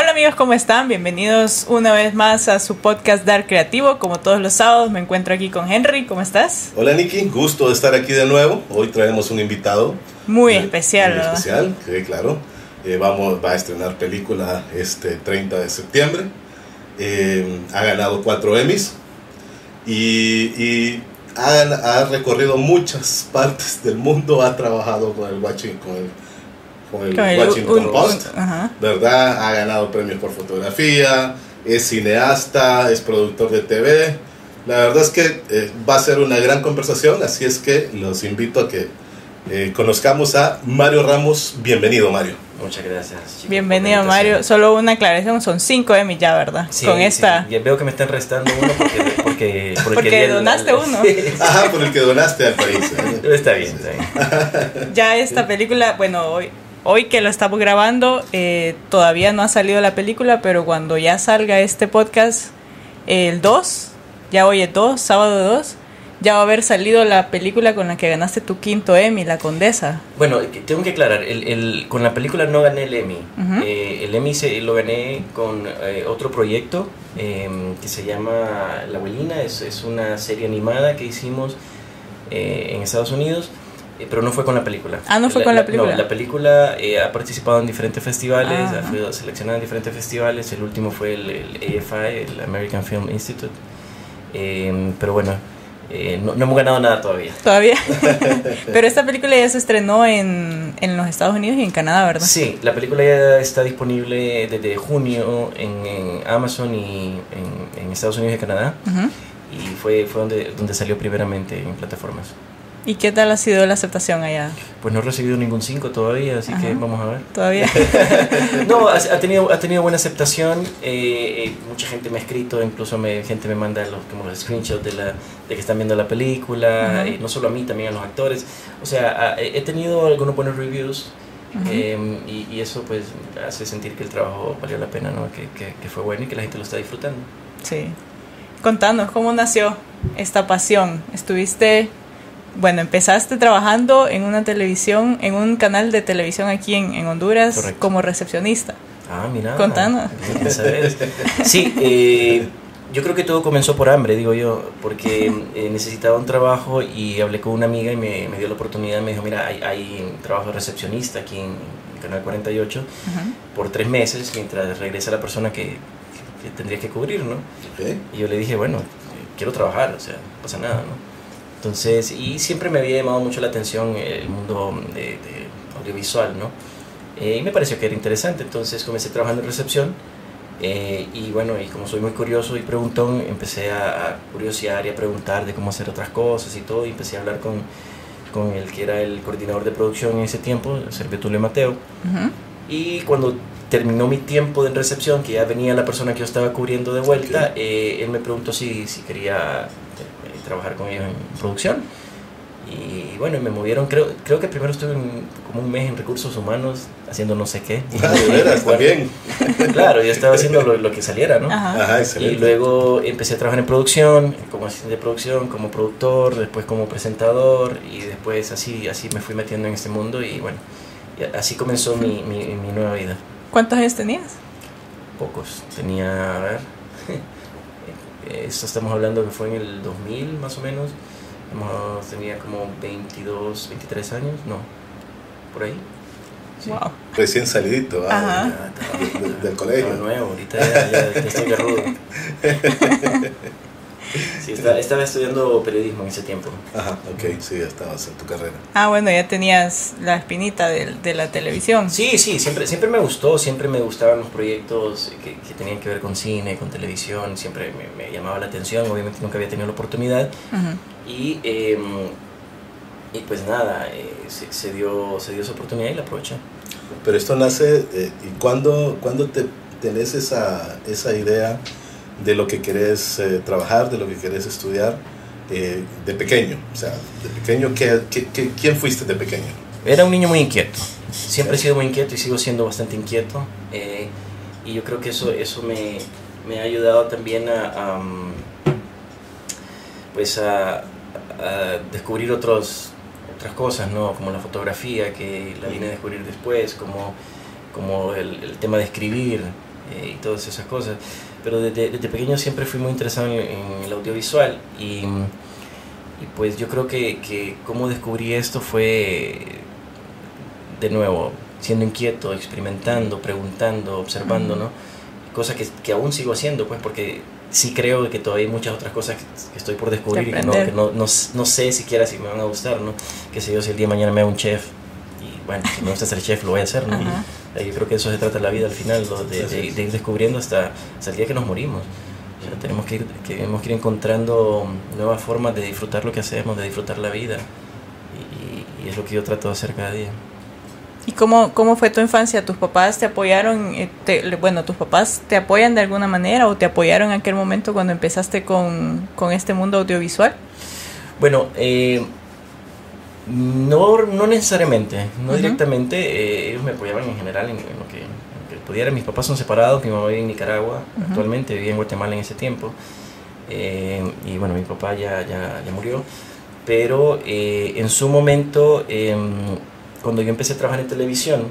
Hola amigos, ¿cómo están? Bienvenidos una vez más a su podcast Dar Creativo. Como todos los sábados me encuentro aquí con Henry. ¿Cómo estás? Hola Nikki, gusto de estar aquí de nuevo. Hoy traemos un invitado. Muy especial, Muy ¿verdad? especial, sí, claro. Eh, vamos, va a estrenar película este 30 de septiembre. Eh, ha ganado cuatro Emmys y, y ha, ha recorrido muchas partes del mundo. Ha trabajado con el Washington, con el, con el Washington un- Post. un-. ¿verdad? Ha ganado premios por fotografía, es cineasta, es productor de TV. La verdad es que eh, va a ser una gran conversación, así es que los invito a que eh, conozcamos a Mario Ramos. Bienvenido, Mario. Muchas gracias. chicos, Bienvenido. Mario. Solo una aclaración, son 5 Emmy ya, ¿verdad? Sí, Con sí, esta. ya veo que me están restando uno porque, porque, Porque que di el- donaste uno. Ajá, por el que donaste al país. ¿eh? Está bien, está bien. Ya esta película, bueno, hoy, hoy que lo estamos grabando, eh, todavía no ha salido la película, pero cuando ya salga este podcast, el 2, ya hoy es 2, sábado 2, ya va a haber salido la película con la que ganaste tu quinto Emmy, La Condesa. Bueno, tengo que aclarar, el, el- con la película no gané el Emmy. Eh, el Emmy se, lo gané con eh, otro proyecto eh, que se llama La Abuelina, es, es una serie animada que hicimos eh, en Estados Unidos. Eh, Pero no fue con la película. Ah, ¿no fue con la película? No, la película eh, ha participado en diferentes festivales, Ah, ha sido seleccionada en diferentes festivales. El último fue el, el AFI, el American Film Institute. Eh, pero bueno, no, no hemos ganado nada todavía. Todavía. pero esta película ya se estrenó en, en los Estados Unidos y en Canadá, ¿verdad? Sí, la película ya está disponible desde junio en, en Amazon y en, en Estados Unidos y Canadá. Y fue, fue donde, donde salió primeramente en plataformas. ¿Y qué tal ha sido la aceptación allá? Pues no he recibido ningún 5 todavía, así que Ajá. vamos a ver. Todavía. No, ha, ha tenido, ha tenido buena aceptación. eh, eh, mucha gente me ha escrito, incluso me, gente me manda los, como los screenshots de, la, de que están viendo la película, eh, no solo a mí, también a los actores. O sea, ha- he tenido algunos buenos reviews. Eh, y, y eso pues hace sentir que el trabajo valió la pena, ¿no? que, que, que fue bueno y que la gente lo está disfrutando. Sí. Contanos, ¿cómo nació esta pasión? Estuviste, bueno, empezaste trabajando en una televisión, en un canal de televisión aquí en, en Honduras Correcto. como recepcionista. Ah, mira. Contanos. Sí, eh, yo creo que todo comenzó por hambre, digo yo, porque eh, necesitaba un trabajo y hablé con una amiga y me, me dio la oportunidad, me dijo, mira, hay, hay trabajo de recepcionista aquí en Canal 48 Ujú. por tres meses mientras regresa la persona que, que tendría que cubrir, ¿no? Y yo le dije, bueno, eh, quiero trabajar, o sea, no pasa nada, ¿no? Entonces, y siempre me había llamado mucho la atención el mundo de, de audiovisual, ¿no? Eh, y me pareció que era interesante, entonces comencé trabajando en recepción. eh, y bueno, y como soy muy curioso y preguntón, empecé a, curiosear y a preguntar de cómo hacer otras cosas y todo, y empecé a hablar con, con el que era el coordinador de producción en ese tiempo, Sergio Tulio Mateo. Ujú. Y cuando terminó mi tiempo de recepción, que ya venía la persona que yo estaba cubriendo de vuelta, Ok. eh, él me preguntó si, si quería trabajar con ellos en producción. Y bueno, me movieron, creo, creo que primero estuve en- como un mes en recursos humanos haciendo no sé qué. Ah, de veras, también. Claro, yo estaba haciendo lo, lo que saliera, ¿no? Ajá. Ajá, Y luego empecé a trabajar en producción, como asistente de producción, como productor, después como presentador y después así, así me fui metiendo en este mundo y bueno, y así comenzó mi, mi, mi nueva vida. ¿Cuántos años tenías? Pocos, tenía, a ver, esto estamos hablando que fue en el 2000 más o menos, tenía como 22, 23 años, no, por ahí. Sí. Wow. Recién salidito ah, de- de- del colegio. nuevo, ahorita ya, ya, ya estoy garrudo. Sí, estaba, estaba estudiando periodismo en ese tiempo. Ajá, ok, sí, ya estabas en tu carrera. Ah, bueno, ya tenías la espinita de, de la televisión. Sí, sí, siempre, siempre me gustó, siempre me gustaban los proyectos que, que tenían que ver con cine, con televisión, siempre me, me llamaba la atención, obviamente nunca había tenido la oportunidad Ujú. y, eh, y pues nada, eh, se, se dio, se dio esa oportunidad y la aproveché. Pero esto nace, eh, ¿y cuándo, cuándo te tenés esa, esa idea de lo que querés eh, trabajar, de lo que querés estudiar eh, de pequeño? O sea, de pequeño, ¿qué, qué, qué- quién fuiste de pequeño? Era un niño muy inquieto, siempre he sido muy inquieto y sigo siendo bastante inquieto eh, y yo creo que eso, eso me, ha ayudado también a, mm, pues a, descubrir otros, otras cosas, ¿no? como la fotografía que la vine a descubrir después, como, como el, el tema de escribir, eh, y todas esas cosas. Pero desde, desde, pequeño siempre fui muy interesado en, en el audiovisual y, y, pues yo creo que, que cómo descubrí esto fue de nuevo siendo inquieto, experimentando, preguntando, observando, ¿no? Cosa que, que aún sigo haciendo, pues porque sí creo que todavía hay muchas otras cosas que, estoy por descubrir y que, no, que no, no, no, sé siquiera si me van a gustar, ¿no? Que sé yo, si el día de mañana me hago un chef y bueno, si me gusta ser chef lo voy a hacer, ¿no? Yo creo que eso se trata la vida al final, ¿no? de, de, de, ir descubriendo hasta, hasta el día que nos morimos. O sea, tenemos, que ir, tenemos que ir encontrando nuevas formas de disfrutar lo que hacemos, de disfrutar la vida y, y es lo que yo trato de hacer cada día. ¿Y cómo, cómo fue tu infancia? ¿Tus papás te apoyaron? eh, Te, bueno, ¿tus papás te apoyan de alguna manera o te apoyaron en aquel momento cuando empezaste con, con este mundo audiovisual? Bueno, eh, no, no necesariamente, no uh -huh. directamente. Eh, ellos me apoyaban en general en, en, lo que, en, que, pudiera. Mis papás son separados, mi mamá vive en Nicaragua, uh -huh. actualmente vivía en Guatemala en ese tiempo. Eh, y bueno, mi papá ya, ya, ya murió. Pero en su momento cuando yo empecé a trabajar en televisión,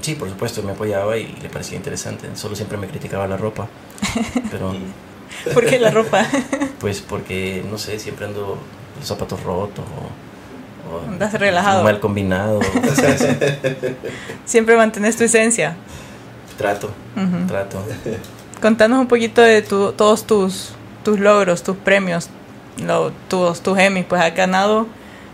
sí, por supuesto, me apoyaba y le parecía interesante. Solo siempre me criticaba la ropa. Pero, ¿Por qué la ropa? pues porque, no sé, siempre ando los zapatos rotos o, o Andas relajado. mal combinado. siempre mantienes tu esencia. Trato, uh -huh. trato. Contanos un poquito de tu, todos tus, tus logros, tus premios, lo, tus, tus Emmys. Pues has ganado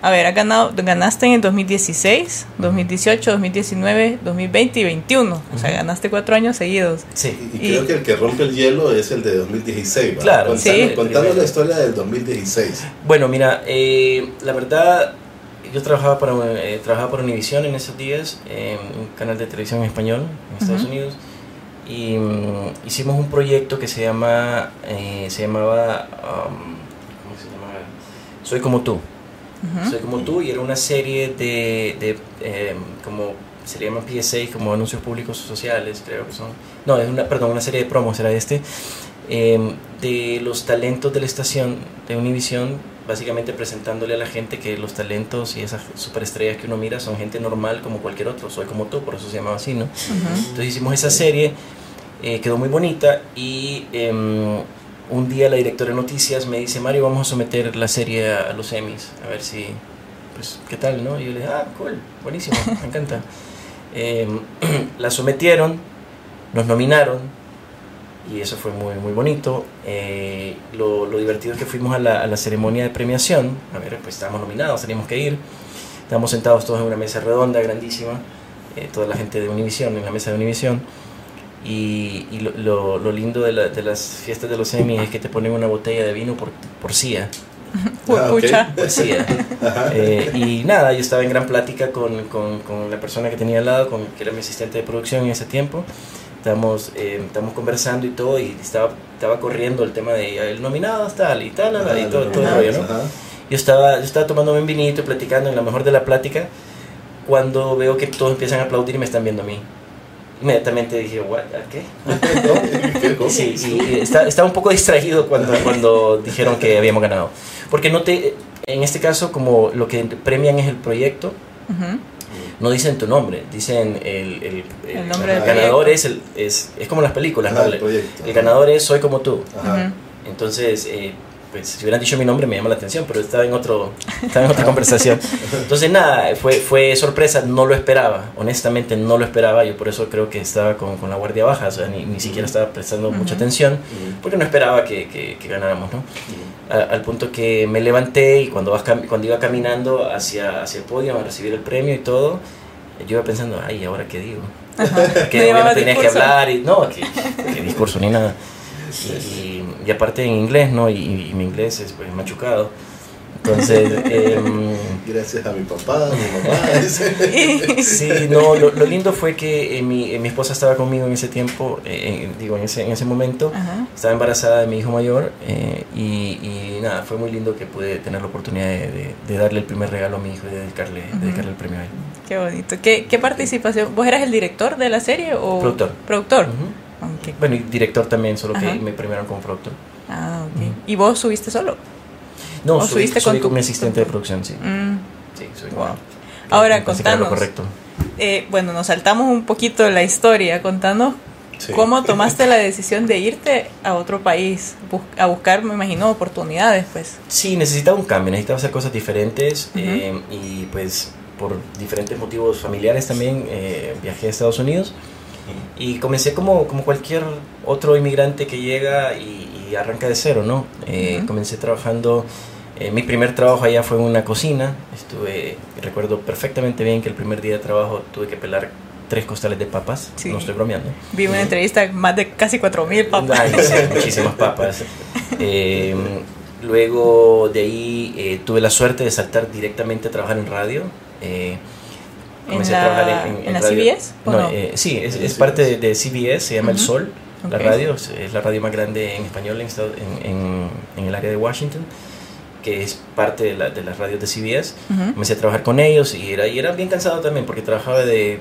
a ver, has ganado, ganaste en el 2016, 2018, 2019, 2020 y 21. O sea, ganaste cuatro años seguidos. Sí. Y, y, creo que el que rompe el hielo es el de 2016. ¿verdad? Claro, contando, sí. contando la historia del 2016. Bueno, mira, eh, la verdad, yo trabajaba para, eh, trabajaba para Univision en esos días, eh, un canal de televisión en español en Estados uh -huh. Unidos. Y um, hicimos un proyecto que se llama, eh, se llamaba, um, ¿cómo se llamaba? Soy como tú. Uh -huh. Soy como tú y era una serie de, de eh, como se le llaman PSA, como anuncios públicos sociales, creo que son. No, es una, perdón, una serie de promos era este, eh, de los talentos de la estación de Univision, básicamente presentándole a la gente que los talentos y esas superestrellas que uno mira son gente normal como cualquier otro, soy como tú, por eso se llamaba así, ¿no? Uh -huh. Entonces hicimos esa serie, eh, quedó muy bonita y em, un día la directora de noticias me dice, Mario, vamos a someter la serie a, los Emmys, a ver si, pues, ¿qué tal, no? Y yo le dije, ah, cool, buenísimo, me encanta. Eh, la sometieron, nos nominaron, y eso fue muy, muy bonito. Eh, lo, lo, divertido es que fuimos a la, a la, ceremonia de premiación, a ver, pues estábamos nominados, teníamos que ir, estábamos sentados todos en una mesa redonda, grandísima, eh, toda la gente de Univision, en la mesa de Univision y, y lo, lo, lo, lindo de, la, de, las fiestas de los Emmy es que te ponen una botella de vino por, por CIA. Ah, okay. Por CIA. eh, y nada, yo estaba en gran plática con, con, con, la persona que tenía al lado, con, que era mi asistente de producción en ese tiempo. Estamos, eh, estamos conversando y todo, y estaba, estaba corriendo el tema de el nominado, tal y tal, ah, y todo, todo el rollo, ¿no? Yo estaba, yo estaba tomándome un vinito y platicando, en la mejor de la plática, cuando veo que todos empiezan a aplaudir y me están viendo a mí inmediatamente dije, ¿what? ¿qué? sí, y estaba, estaba un poco distraído cuando, cuando dijeron que habíamos ganado. Porque no te, en este caso, como lo que premian es el proyecto, uh -huh. No dicen tu nombre, dicen el, el, el, el nombre el ganador es, el, es, es como las películas, ah, ¿no? el, el, ganador es Soy como tú. Entonces, eh, pues, si hubieran dicho mi nombre me llama la atención, pero estaba en, otro, estaba en otra conversación. Entonces nada, fue, fue sorpresa, no lo esperaba, honestamente no lo esperaba, yo por eso creo que estaba con, con la guardia baja, o sea, ni, ni siquiera estaba prestando uh -huh. mucha atención, porque no esperaba que, que, que ganáramos, ¿no? A, al punto que me levanté y cuando, vas, cuando iba caminando hacia, hacia el podio a recibir el premio y todo, yo iba pensando, ay, ¿ahora qué digo? que obviamente tenía que hablar y no, que, que discurso ni nada. Y, y, aparte en inglés, ¿no? Y, y, mi inglés es pues, machucado. Entonces. Eh, Gracias a mi papá, a mi mamá. sí, no, lo, lo, lindo fue que eh, mi, eh, mi, esposa estaba conmigo en ese tiempo, eh, digo, en ese, en ese momento. -huh. Estaba embarazada de mi hijo mayor eh, y, y, nada, fue muy lindo que pude tener la oportunidad de, de, de darle el primer regalo a mi hijo y de dedicarle, uh -huh. dedicarle el premio a él. Qué bonito. ¿Qué, ¿Qué, participación? ¿Vos eras el director de la serie o...? Productor. Productor. Uh -huh. Okay. Bueno, y director también, solo que me premiaron como productor. Ah, ok. ¿Y vos subiste solo? No, soy, subiste soy con, con tu... mi asistente de producción, sí. Mm. Sí, soy wow. Ahora, contanos. correcto. Eh, bueno, nos saltamos un poquito la historia. Contanos Sí. ¿Cómo tomaste la decisión de irte a otro país bus- a buscar, me imagino, oportunidades? Pues. Sí, necesitaba un cambio, necesitaba hacer cosas diferentes Ujú. eh, y pues por diferentes motivos familiares también eh, viajé a Estados Unidos y comencé como, como cualquier otro inmigrante que llega y, y arranca de cero, ¿no? Eh. Comencé trabajando, eh, mi primer trabajo allá fue en una cocina, estuve, recuerdo perfectamente bien que el primer día de trabajo tuve que pelar tres costales de papas, Sí. no estoy bromeando. Vi una entrevista más de casi 4.000 papas. Muchísimas papas. Eh, luego de ahí eh, tuve la suerte de saltar directamente a trabajar en radio. Eh, ¿En la- en la CBS, o No, no? eh, sí, es, parte de, de CBS, se llama El. Sol. La radio es, es la radio más grande en español en, estado- en, en- en el área de Washington, que es parte de, la- de las radios de CBS. Ujú. Comencé a trabajar con ellos y era, y era bien cansado también porque trabajaba de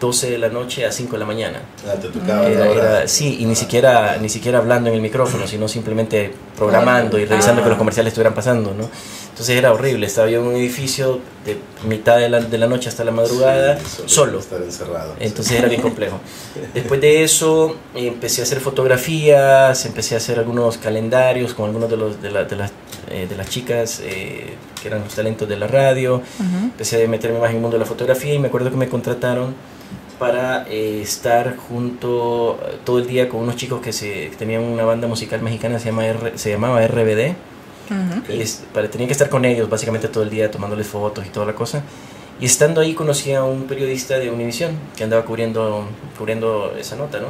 12 de la noche a 5 de la mañana. Ah, te tocaba Era- era- sí, y ni siquiera, ni siquiera hablando en el micrófono, sino simplemente programando y revisando Ah. que los comerciales estuvieran pasando, ¿no? Entonces era horrible, estaba yo en un edificio de mitad de la, de la noche hasta la madrugada, Sí, solo. Estar encerrado. Entonces era bien complejo. Después de eso empecé a hacer fotografías, empecé a hacer algunos calendarios con algunos de, los, de, la- de las, eh, de las chicas eh, que eran los talentos de la radio Ujú. empecé a meterme más en el mundo de la fotografía y me acuerdo que me contrataron para eh, estar junto todo el día con unos chicos que, se, que tenían una banda musical mexicana, se, llama R- se llamaba RBD. Ok. y es- para, tenía que estar con ellos básicamente todo el día tomándoles fotos y toda la cosa. Y estando ahí conocí a un periodista de Univision que andaba cubriendo, cubriendo esa nota, ¿no?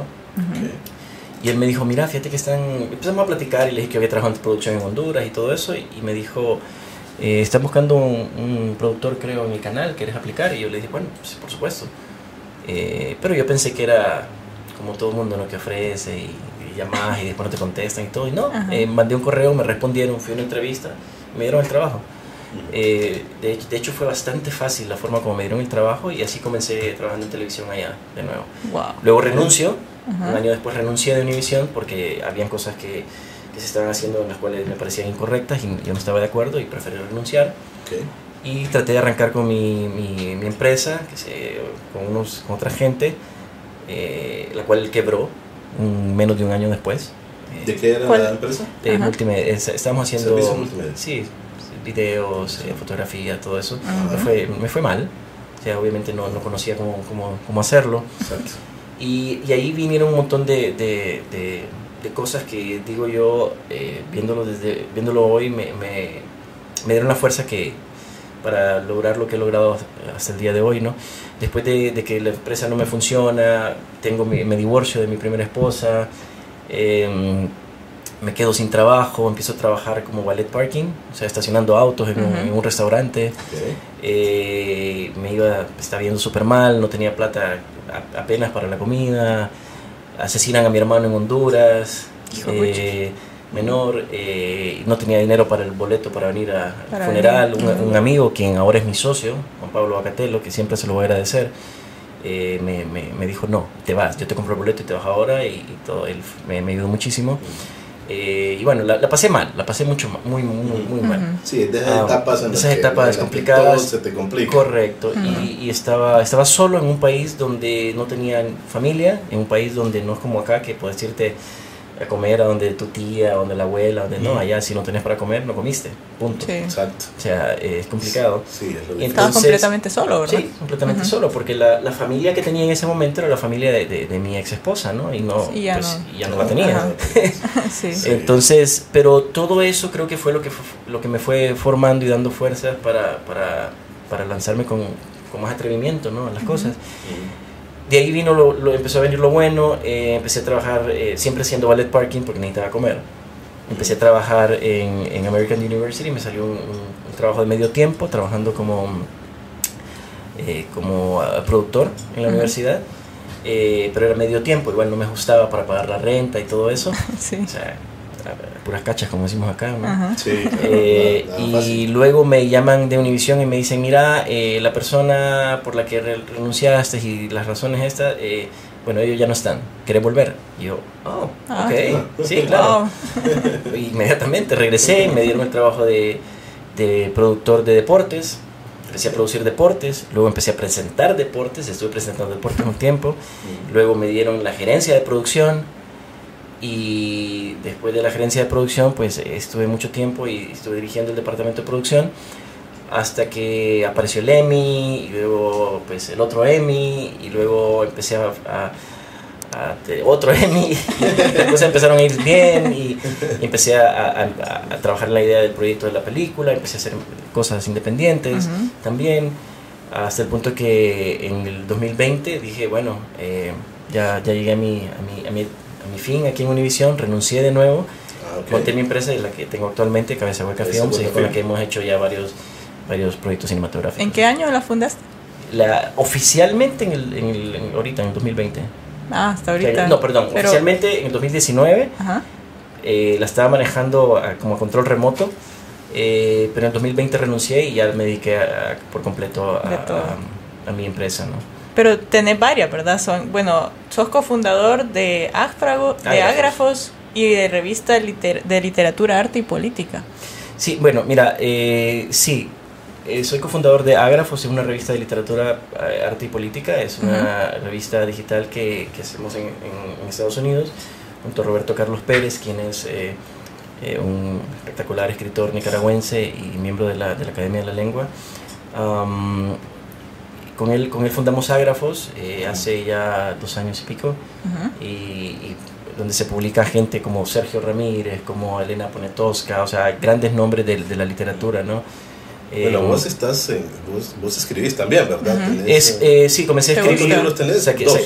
Y él me dijo, mira, fíjate que están... Empezamos a platicar y le dije que había trabajado en producción en Honduras y todo eso. Y, y me dijo, eh, están buscando un, un productor, creo, en el canal, ¿quieres aplicar? Y yo le dije, bueno, pues, por supuesto. Eh, pero yo pensé que era como todo el mundo, ¿no? Que ofrece y, y llamas y después no te contestan y todo. Y no, eh, mandé un correo, me respondieron, fui a una entrevista, me dieron el trabajo. Eh, de, de hecho fue bastante fácil la forma como me dieron el trabajo y así comencé trabajando en televisión allá de nuevo. Wow. Luego renuncio, Ajá. un año después renuncié de Univision porque habían cosas que, que se estaban haciendo en las cuales me parecían incorrectas y yo no estaba de acuerdo y preferí renunciar. Ok. Y traté de arrancar con mi, mi, mi empresa, que se, con, unos, con otra gente, eh, la cual quebró un- menos de un año después. Eh, ¿De qué era ¿Cuál? la empresa? de Ajá. multimedia. Es- Estábamos haciendo Servicio multimedia. sí, videos, eh, fotografía, todo eso. Me, fue, me fue mal. O sea, obviamente no, no conocía cómo, cómo, cómo hacerlo. Exacto. Y, y ahí vinieron un montón de, de, de, de cosas que digo yo, eh, viéndolo, desde, viéndolo hoy, me, me, me dieron la fuerza que para lograr lo que he logrado hasta el día de hoy, ¿no? Después de, de que la empresa no me funciona, tengo mi- me divorcio de mi primera esposa, eh, me quedo sin trabajo, empiezo a trabajar como valet parking, o sea, estacionando autos en, un, Ujú. en un restaurante. Eh, me iba, estaba viendo súper mal, no tenía plata apenas para la comida, asesinan a mi hermano en Honduras, Hijo eh, menor, eh, no tenía dinero para el boleto para venir a- al funeral, un, un amigo quien ahora es mi socio, Juan Pablo Bacatelo, que siempre se lo voy a agradecer, eh, me, me- me dijo, no, te vas, yo te compro el boleto y te vas ahora, y, y todo, él me, me ayudó muchísimo. Eh, y bueno, la, la pasé mal, la pasé mucho, ma- muy, muy, muy mal. Sí, de Ah, etapas en esas etapas complicadas. Todo se te complica. Correcto, y, y estaba, estaba solo en un país donde no tenía familia, en un país donde no es como acá que puedes irte a comer a donde tu tía, a donde la abuela, donde no, Ujú. allá si no tenés para comer, no comiste, punto. Sí. Exacto. O sea, es complicado. Sí, es lo. Estabas completamente solo, ¿verdad? Sí, completamente Ujú. solo, porque la, la familia que tenía en ese momento era la familia de, de- de mi ex esposa, ¿no? Y no, Sí, ya pues, no. ya no la tenía. Sí. Sí. Entonces, pero todo eso creo que fue lo que, lo que me fue formando y dando fuerzas para, para, para lanzarme con, con más atrevimiento ¿no? a las cosas. De ahí vino lo, lo- empezó a venir lo bueno, eh, empecé a trabajar eh, siempre haciendo ballet parking porque necesitaba comer. Empecé a trabajar en, en American University, me salió un, trabajo de medio tiempo, trabajando como, eh, como ah, productor en la universidad, pero era medio tiempo, igual no me ajustaba para pagar la renta y todo eso. Sí. O sea, a- puras cachas como decimos acá, ¿no? Ajá. Sí, claro, Eh, nada- nada y luego me llaman de Univision y me dicen, mira, eh, la persona por la que re- renunciaste y las razones estas, eh, bueno, ellos ya no están, ¿querés volver? Y yo, oh, Ah. ok, sí, claro. Wow. Inmediatamente regresé, me dieron el trabajo de, de productor de deportes, empecé a producir deportes, luego empecé a presentar deportes, estuve presentando deportes un tiempo, luego me dieron la gerencia de producción y después de la gerencia de producción pues estuve mucho tiempo y estuve dirigiendo el departamento de producción hasta que apareció el EMI y luego pues el otro EMI y luego empecé a, a a, otro Emmy, después empezaron a ir bien y, empecé a, a, trabajar en la idea del proyecto de la película, empecé a hacer cosas independientes también, hasta el punto que en el 2020 dije, bueno, eh, ya, ya llegué a mi, a, mi, a, mi, mi fin aquí en Univision, renuncié de nuevo, ah, monté mi empresa, la que tengo actualmente, Cabeza Hueca Films, con la que hemos hecho ya varios, varios proyectos cinematográficos. ¿En qué año la fundaste? La, oficialmente en el, en el, ahorita, en el 2020. Ah, hasta ahorita. No, perdón, oficialmente en el 2019 eh, la estaba manejando como control remoto, eh, pero en el 2020 renuncié y ya me dediqué por completo a, mi empresa, ¿no? Pero tenés varias, ¿verdad? Son, bueno, sos cofundador de Áfrago, de Ágrafos y de revista de literatura, arte y política. Sí, bueno, mira, eh, sí, eh, soy cofundador de Ágrafos, es una revista de literatura, eh, arte y política. Es una revista digital que, que hacemos en, en, Estados Unidos junto a Roberto Carlos Pérez, quien es eh, un espectacular escritor nicaragüense y miembro de la, de la Academia de la Lengua. Con, él, con él fundamos Ágrafos hace ya dos años y pico, y, donde se publica gente como Sergio Ramírez, como Elena Ponetosca, o sea, grandes nombres de, de la literatura, ¿no? Bueno, vos estás vos, vos, escribís también, ¿verdad? es, eh, sí, comencé a escribir. libros tenés? dos.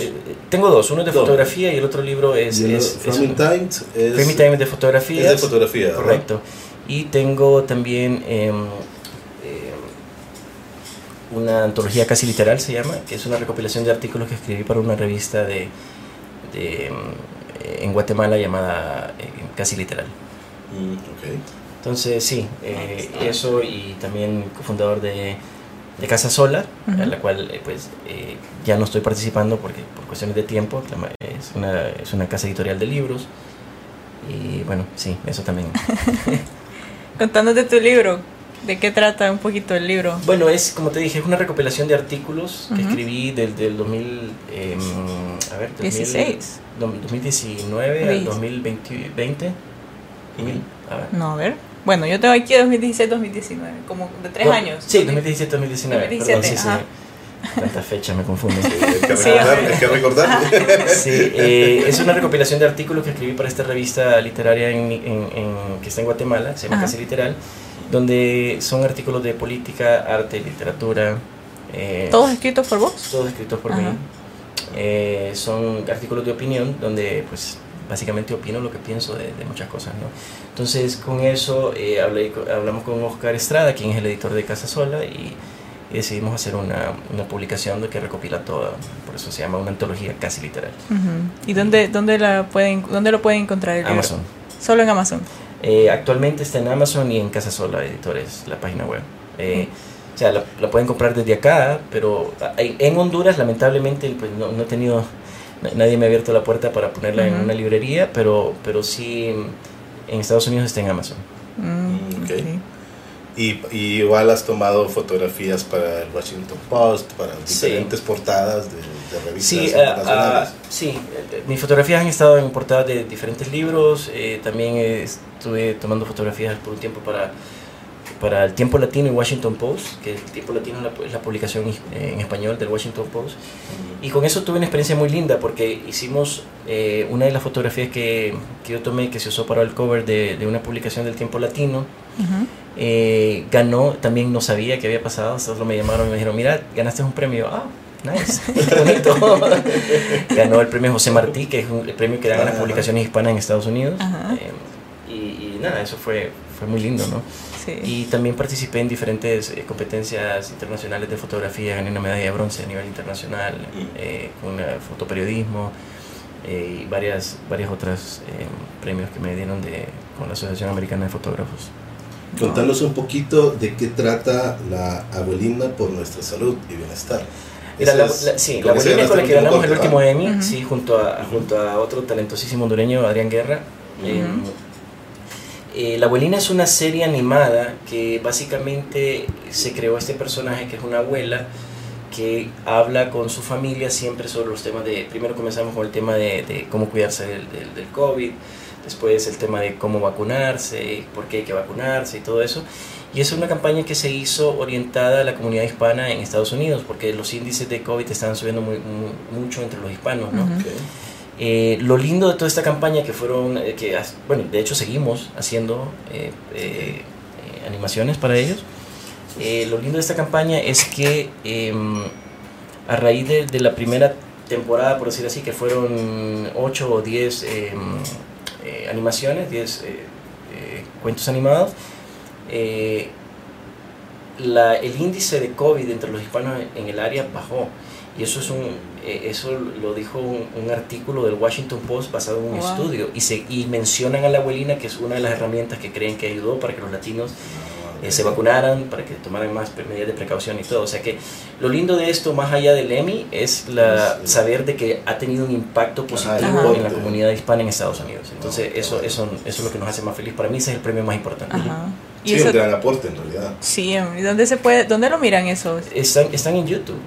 tengo dos, uno es de fotografía y el otro libro es... es, Framing Time es... Framing Time de fotografía. Es de fotografía. Correcto. Y tengo también eh, una antología casi literal, se llama, que es una recopilación de artículos que escribí para una revista de, de em, en Guatemala llamada eh, Casi Literal. Mm, okay. Entonces, sí, eh, eso y también cofundador de, de Casa Sola, en la cual eh, pues eh, ya no estoy participando porque por cuestiones de tiempo, es una, es una casa editorial de libros. Y bueno, sí, eso también. Contándote de tu libro, ¿de qué trata un poquito el libro? Bueno, es como te dije, es una recopilación de artículos que escribí desde el 2000, eh, a ver, 16. 2019 al 2020. No, a ver. Bueno, yo tengo aquí 2017-2019, como de tres años. Sí, 2017-2019. Perdón, sí, sí. Tanta fecha me confundo. Sí, hay, que recordar, Sí, eh, es una recopilación de artículos que escribí para esta revista literaria en, en, que está en Guatemala, se llama Casi Literal, donde son artículos de política, arte, literatura. Eh, ¿Todos escritos por vos? Todos escritos por mí. Eh, son artículos de opinión donde pues básicamente opino lo que pienso de, muchas cosas, ¿no? Entonces, con eso eh, hablé, hablamos con Oscar Estrada, quien es el editor de Casa Sola, y, decidimos hacer una, una, publicación que recopila todo, por eso se llama una antología casi literal. ¿Y dónde, dónde, la pueden, dónde lo pueden encontrar el Amazon. Solo en Amazon. Eh, actualmente está en Amazon y en Casa Sola Editores, la página web. Eh, o sea, la, la, pueden comprar desde acá, pero en Honduras lamentablemente pues, no, no he tenido nadie me ha abierto la puerta para ponerla en una librería, pero, pero sí en Estados Unidos está en Amazon. Mm, okay. Y, y, igual has tomado fotografías para el Washington Post, para diferentes portadas de, revistas sí, internacionales. Uh, sí, mis fotografías han estado en portadas de diferentes libros. Eh, también estuve tomando fotografías por un tiempo para para el Tiempo Latino y Washington Post, que el Tiempo Latino es la, publicación en español del Washington Post. Y con eso tuve una experiencia muy linda porque hicimos eh, una de las fotografías que, que, yo tomé, que se usó para el cover de, de una publicación del Tiempo Latino. Eh, ganó, también no sabía qué había pasado, solo me llamaron y me dijeron, mira, ganaste un premio. Ah, nice, qué bonito. ganó el premio José Martí, que es un, el premio que dan a las publicaciones hispanas en Estados Unidos. Eh, y, y, nada, eso fue, fue muy lindo, ¿no? Y también participé en diferentes eh, competencias internacionales de fotografía, gané una medalla de bronce a nivel internacional, eh, con fotoperiodismo eh, y varias, varias otras premios que me dieron de, con la Asociación Americana de Fotógrafos. Contanos un poquito de qué trata la abuelina por nuestra salud y bienestar. La, sí, la abuelina con la que ganamos el último Emmy, sí, junto a, junto a otro talentosísimo hondureño, Adrián Guerra. Eh, la abuelina es una serie animada que básicamente se creó este personaje que es una abuela que habla con su familia siempre sobre los temas de, primero comenzamos con el tema de, de cómo cuidarse del, del, del, COVID, después el tema de cómo vacunarse, por qué hay que vacunarse y todo eso. Y es una campaña que se hizo orientada a la comunidad hispana en Estados Unidos, porque los índices de COVID están subiendo muy, muy, mucho entre los hispanos, ¿no? Okay. Eh, lo lindo de toda esta campaña que fueron, eh, que bueno, de hecho seguimos haciendo eh, eh animaciones para ellos. lo lindo de esta campaña es que em, a raíz de, de, la primera temporada, por decir así, que fueron 8 o 10 em, animaciones, 10 cuentos animados, la, el índice de COVID entre los hispanos en el área bajó. Y eso es un eh, eso lo dijo un, un, artículo del Washington Post basado en un wow. estudio y se y mencionan a la abuelina que es una de las herramientas que creen que ayudó para que los latinos eh, se vacunaran, para que tomaran más medidas de precaución y todo. O sea que lo lindo de esto, más allá del EMI, es la, sí. saber de que ha tenido un impacto positivo Ajá. en la comunidad hispana en Estados Unidos. Entonces eso, eso, eso es lo que nos hace más feliz. Para mí ese es el premio más importante. Ajá. Sí, eso, un gran aporte en realidad. Sí, ¿dónde se puede, dónde lo miran eso? Están, están en YouTube.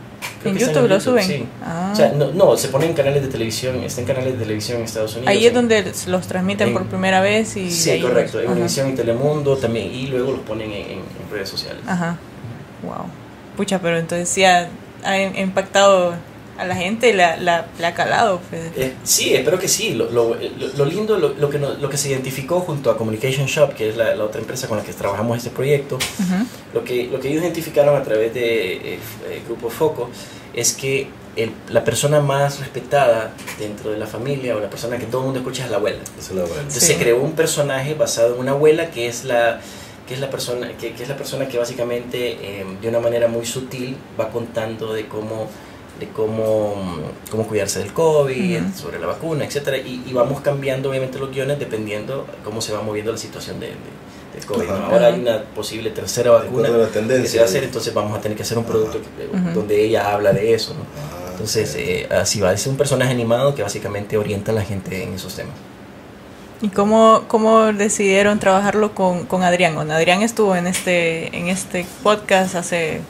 Creo ¿En YouTube en lo suben? Sí. Ah. O sea, no, no, se ponen en canales de televisión, está en canales de televisión en Estados Unidos. Ahí es donde los transmiten en, por primera vez y... Sí, correcto, en Univision y Telemundo también, y luego los ponen en, en, en, redes sociales. Ajá, wow. Pucha, pero entonces sí ha, ha impactado a la gente la, la, la ha calado. Pues. Eh, sí, espero que sí. Lo, lo, lo lindo, lo, lo, que no, lo que se identificó junto a Communication Shop, que es la, la otra empresa con la que trabajamos este proyecto, uh -huh. lo, que, lo que ellos identificaron a través de eh, eh, Grupo Foco es que el, la persona más respetada dentro de la familia o la persona que todo el mundo escucha es la abuela. Es la abuela. Entonces sí. se creó un personaje basado en una abuela que es la que es la persona que, que es la persona que básicamente eh, de una manera muy sutil va contando de cómo de cómo, cómo cuidarse del COVID, uh -huh. sobre la vacuna, etcétera y, y, vamos cambiando obviamente los guiones dependiendo cómo se va moviendo la situación de, de del COVID. ¿no? Ahora hay una posible tercera vacuna que se va a hacer, entonces vamos a tener que hacer un producto que, -huh. donde ella habla de eso. ¿no? Ah, entonces, eh, así va. Es un personaje animado que básicamente orienta a la gente en esos temas. ¿Y cómo, cómo decidieron trabajarlo con, con Adrián? Bueno, Adrián estuvo en este, en este podcast hace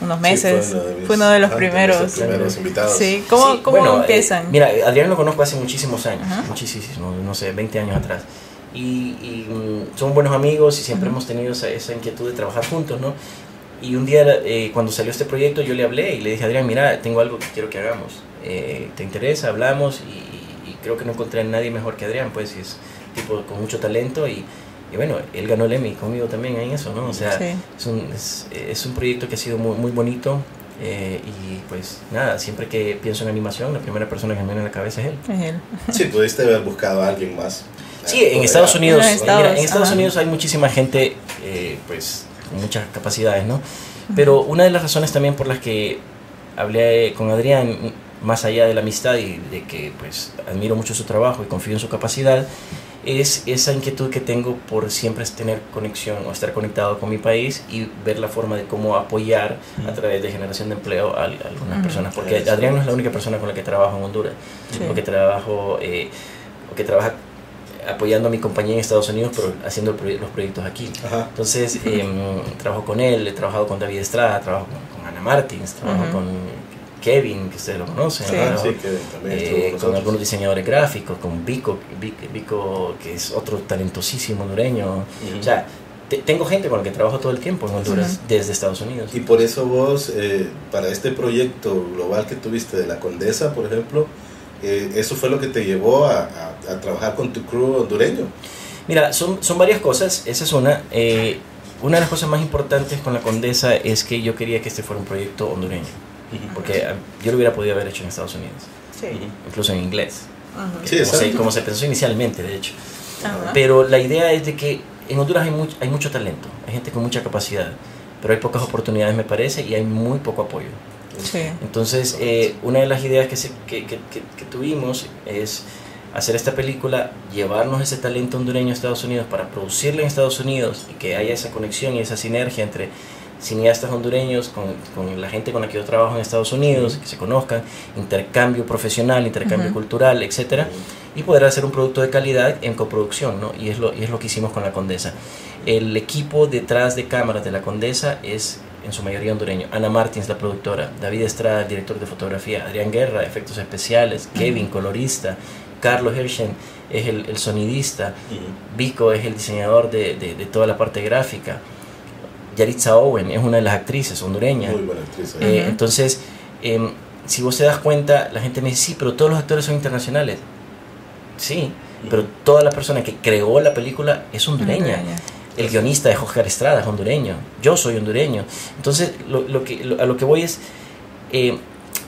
unos meses. Sí, fue, uno de, fue uno de los primeros. Los primeros invitados. Sí, ¿cómo, sí. cómo bueno, empiezan? Eh, mira, Adrián lo conozco hace muchísimos años, -huh. muchísimos, no, no, sé, 20 años atrás. Y, y um, son buenos amigos y siempre -huh. hemos tenido esa, esa, inquietud de trabajar juntos, ¿no? Y un día, eh, cuando salió este proyecto, yo le hablé y le dije, Adrián, mira, tengo algo que quiero que hagamos. Eh, ¿Te interesa? Hablamos y, y, creo que no encontré a nadie mejor que Adrián, pues, y es tipo con mucho talento y y bueno, él ganó el Emmy conmigo también en eso, ¿no? O sea, sí. es, un, es, es, un proyecto que ha sido muy, muy bonito eh, y pues nada, siempre que pienso en animación, la primera persona que me viene a la cabeza es él. Es él. Sí, pudiste haber buscado a alguien más. Sí, en Estados Unidos, en Estados, mira, en Estados Unidos hay muchísima gente, eh, pues, con muchas capacidades, ¿no? Pero una de las razones también por las que hablé con Adrián, más allá de la amistad y de que, pues, admiro mucho su trabajo y confío en su capacidad, es esa inquietud que tengo por siempre tener conexión o estar conectado con mi país y ver la forma de cómo apoyar a través de generación de empleo a, a algunas personas. Porque Adrián no es la única persona con la que trabajo en Honduras, sí. o que trabajo, eh, o que trabaja apoyando a mi compañía en Estados Unidos, pero haciendo los proyectos aquí. Ajá. Entonces, eh, trabajo con él, he trabajado con David Estrada, trabajo con, con Ana Martins, trabajo uh -huh. con Kevin, que ustedes lo conocen, sí, ¿no? sí, Kevin también eh, con, con algunos diseñadores gráficos, con Vico, Vico, que es otro talentosísimo hondureño. Uh -huh. O sea, te, tengo gente con la que trabajo todo el tiempo en Honduras, uh -huh. desde Estados Unidos. Y por eso vos, eh, para este proyecto global que tuviste de la Condesa, por ejemplo, eh, ¿eso fue lo que te llevó a, a, a, trabajar con tu crew hondureño? Mira, son, son varias cosas. Esa es una. Eh, una de las cosas más importantes con la Condesa es que yo quería que este fuera un proyecto hondureño porque ah, yo lo hubiera podido haber hecho en Estados Unidos, sí. incluso en inglés, uh -huh. sí, como, se, como, se, pensó inicialmente, de hecho. Uh -huh. Pero la idea es de que en Honduras hay mucho, hay mucho talento, hay gente con mucha capacidad, pero hay pocas oportunidades, me parece, y hay muy poco apoyo. Sí. Entonces, eh, una de las ideas que, se, que, que, que, que tuvimos es hacer esta película, llevarnos ese talento hondureño a Estados Unidos para producirla en Estados Unidos y que haya esa conexión y esa sinergia entre cineastas hondureños con, con, la gente con la que yo trabajo en Dos Unidos, que se conozcan, intercambio profesional, intercambio uh -huh. cultural, etc. y poder hacer un producto de calidad en coproducción, ¿no? Y es lo, y es lo que hicimos con La Condesa. El equipo detrás de cámaras de La Condesa es en su mayoría hondureño. Ana Martins, la productora, David Estrada, el director de fotografía, Adrián Guerra, efectos especiales, Kevin, colorista, Carlos Hershen es el, el sonidista, Vico es el diseñador de, de, de, toda la parte gráfica, Yaritza Owen es una de las actrices hondureñas. Muy buena actriz. Eh, uh -huh. Entonces, eh, si vos te das cuenta, la gente me dice, sí, pero todos los actores son internacionales. Sí, uh -huh. pero toda la persona que creó la película es hondureña. hondureña. El guionista es Oscar Estrada, es hondureño. Yo soy hondureño. Entonces, lo, lo que, lo, a lo que voy es, eh,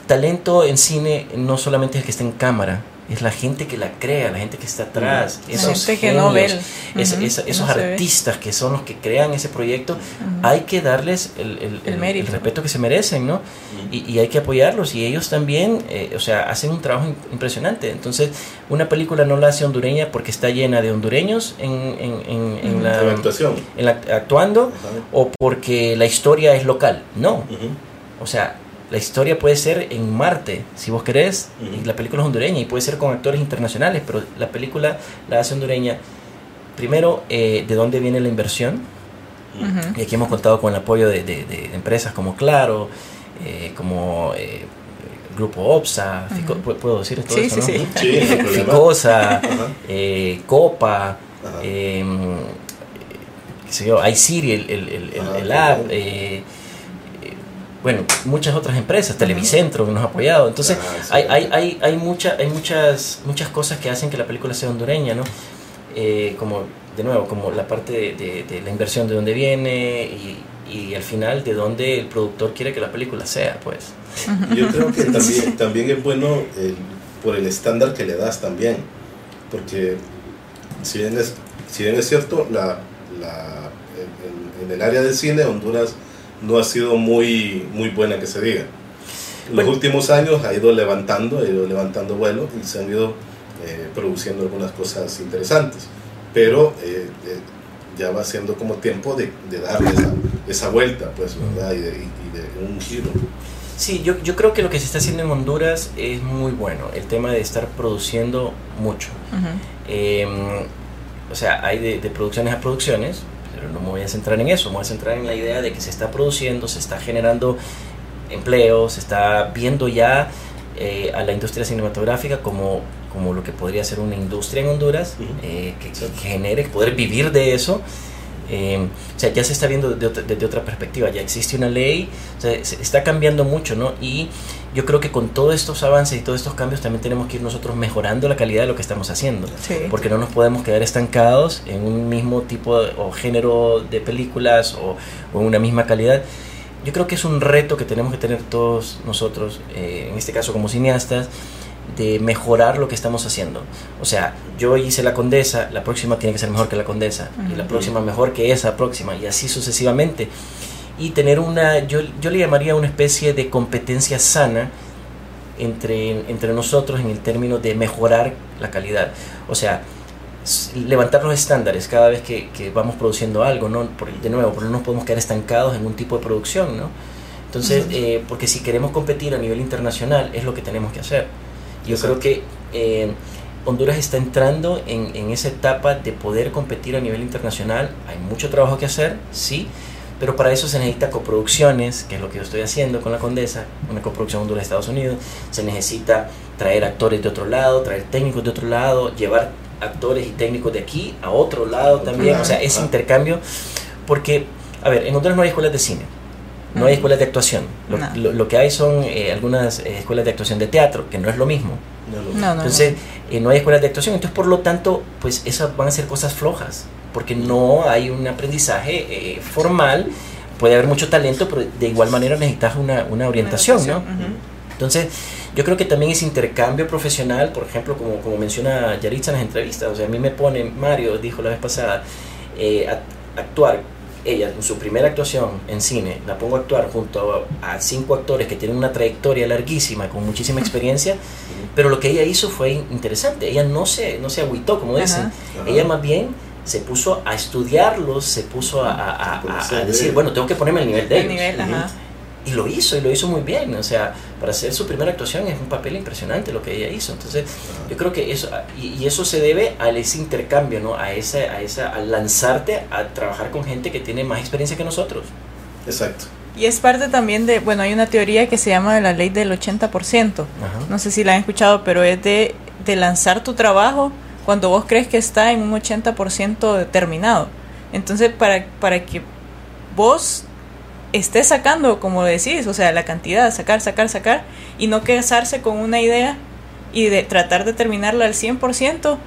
talento en cine no solamente es el que está en cámara, es la gente que la crea, la gente que está atrás, la esos gente genios, que no ve. Uh -huh. es, es, esos no artistas que son los que crean ese proyecto, uh -huh. hay que darles el, el, el, el, respeto que se merecen, ¿no? Uh -huh. y, y, hay que apoyarlos y ellos también, eh, o sea, hacen un trabajo impresionante. Entonces, una película no la hace hondureña porque está llena de hondureños en, en, en, en la, actuación, en la, actuando o porque la historia es local, no. O sea, la historia puede ser en Marte, si vos querés, uh -huh. y la película es hondureña y puede ser con actores internacionales, pero la película la hace hondureña. Primero, eh, ¿de dónde viene la inversión? Uh -huh. Y aquí hemos contado con el apoyo de, de, de empresas como Claro, eh, como eh, Grupo OPSA, uh -huh. Fico, ¿puedo decir todo sí, eso? Sí, ¿no? sí. Ficosa, eh, Copa, eh, qué sé yo, iSiri, el, el, el, el app. Bueno, muchas otras empresas, Televicentro que nos ha apoyado. Entonces, ah, sí. hay, hay, hay, hay, mucha, hay muchas, muchas cosas que hacen que la película sea hondureña, ¿no? Eh, como, de nuevo, como la parte de, de, de, la inversión de dónde viene y, y al final de dónde el productor quiere que la película sea, pues. Yo creo que también, también es bueno el, por el estándar que le das también, porque si bien es, si bien es cierto, la, la, en, en el área del cine, Honduras no ha sido muy, muy buena que se diga. En los últimos años ha ido levantando, ha ido levantando vuelo y se han ido eh, produciendo algunas cosas interesantes. Pero eh, eh, ya va siendo como tiempo de, de darle esa, esa, vuelta, pues, ¿verdad? Y de, y de, un giro. Sí, yo, yo creo que lo que se está haciendo en Honduras es muy bueno, el tema de estar produciendo mucho. Uh -huh. o sea, hay de, de producciones a producciones, pero no me voy a centrar en eso, me voy a centrar en la idea de que se está produciendo, se está generando empleo, se está viendo ya eh, a la industria cinematográfica como, como lo que podría ser una industria en Honduras, uh -huh. eh, que, que, genere, poder vivir de eso. Eh, o sea, ya se está viendo desde otra, desde otra perspectiva, ya existe una ley, o sea, se está cambiando mucho, ¿no? Y yo creo que con todos estos avances y todos estos cambios también tenemos que ir nosotros mejorando la calidad de lo que estamos haciendo. Sí. Porque no nos podemos quedar estancados en un mismo tipo de, o género de películas o, o, en una misma calidad. Yo creo que es un reto que tenemos que tener todos nosotros, eh, en este caso como cineastas, de mejorar lo que estamos haciendo. O sea, yo hice la condesa, la próxima tiene que ser mejor que la condesa, uh -huh. y la próxima mejor que esa próxima, y así sucesivamente y tener una, yo, yo le llamaría una especie de competencia sana entre, entre nosotros en el término de mejorar la calidad. O sea, levantar los estándares cada vez que, que vamos produciendo algo, ¿no? Por, de nuevo, porque no nos podemos quedar estancados en un tipo de producción, ¿no? Entonces, eh, porque si queremos competir a nivel internacional, es lo que tenemos que hacer. Yo Exacto. creo que eh, Honduras está entrando en, en esa etapa de poder competir a nivel internacional. Hay mucho trabajo que hacer, sí, pero para eso se necesita coproducciones, que es lo que yo estoy haciendo con la Condesa, una coproducción Honduras-Estados Unidos. Se necesita traer actores de otro lado, traer técnicos de otro lado, llevar actores y técnicos de aquí a otro lado también. O sea, ese intercambio. Porque, a ver, en Honduras no hay escuelas de cine, no hay escuelas de actuación. Lo, no. lo, lo que hay son eh, algunas eh, escuelas de actuación de teatro, que no es lo mismo. No, no, entonces, eh, no hay escuelas de actuación. Entonces, por lo tanto, pues esas van a ser cosas flojas porque no hay un aprendizaje eh, formal, puede haber mucho talento, pero de igual manera necesitas una, una orientación, ¿no? Uh -huh. Entonces, yo creo que también ese intercambio profesional, por ejemplo, como, como menciona Yaritza en las entrevistas, o sea, a mí me pone, Mario dijo la vez pasada, eh, a, actuar, ella en su primera actuación en cine, la pongo a actuar junto a, a, cinco actores que tienen una trayectoria larguísima, con muchísima experiencia, pero lo que ella hizo fue interesante, ella no se, no se agüitó, como dicen, uh -huh. ella más bien se puso a estudiarlos, se puso a, a, a, a decir, bueno, tengo que ponerme al nivel de ellos. Nivel, uh -huh. Y lo hizo, y lo hizo muy bien. O sea, para hacer su primera actuación es un papel impresionante lo que ella hizo. Entonces, yo creo que eso, y, eso se debe a ese intercambio, ¿no? A esa, a esa, a lanzarte a trabajar con gente que tiene más experiencia que nosotros. Exacto. Y es parte también de, bueno, hay una teoría que se llama la ley del 80%. No sé si la han escuchado, pero es de, de lanzar tu trabajo cuando vos crees que está en un 80% determinado. Entonces, para, para que vos estés sacando, como decís, o sea, la cantidad, sacar, sacar, sacar, y no casarse con una idea y de tratar de terminarla al 100%,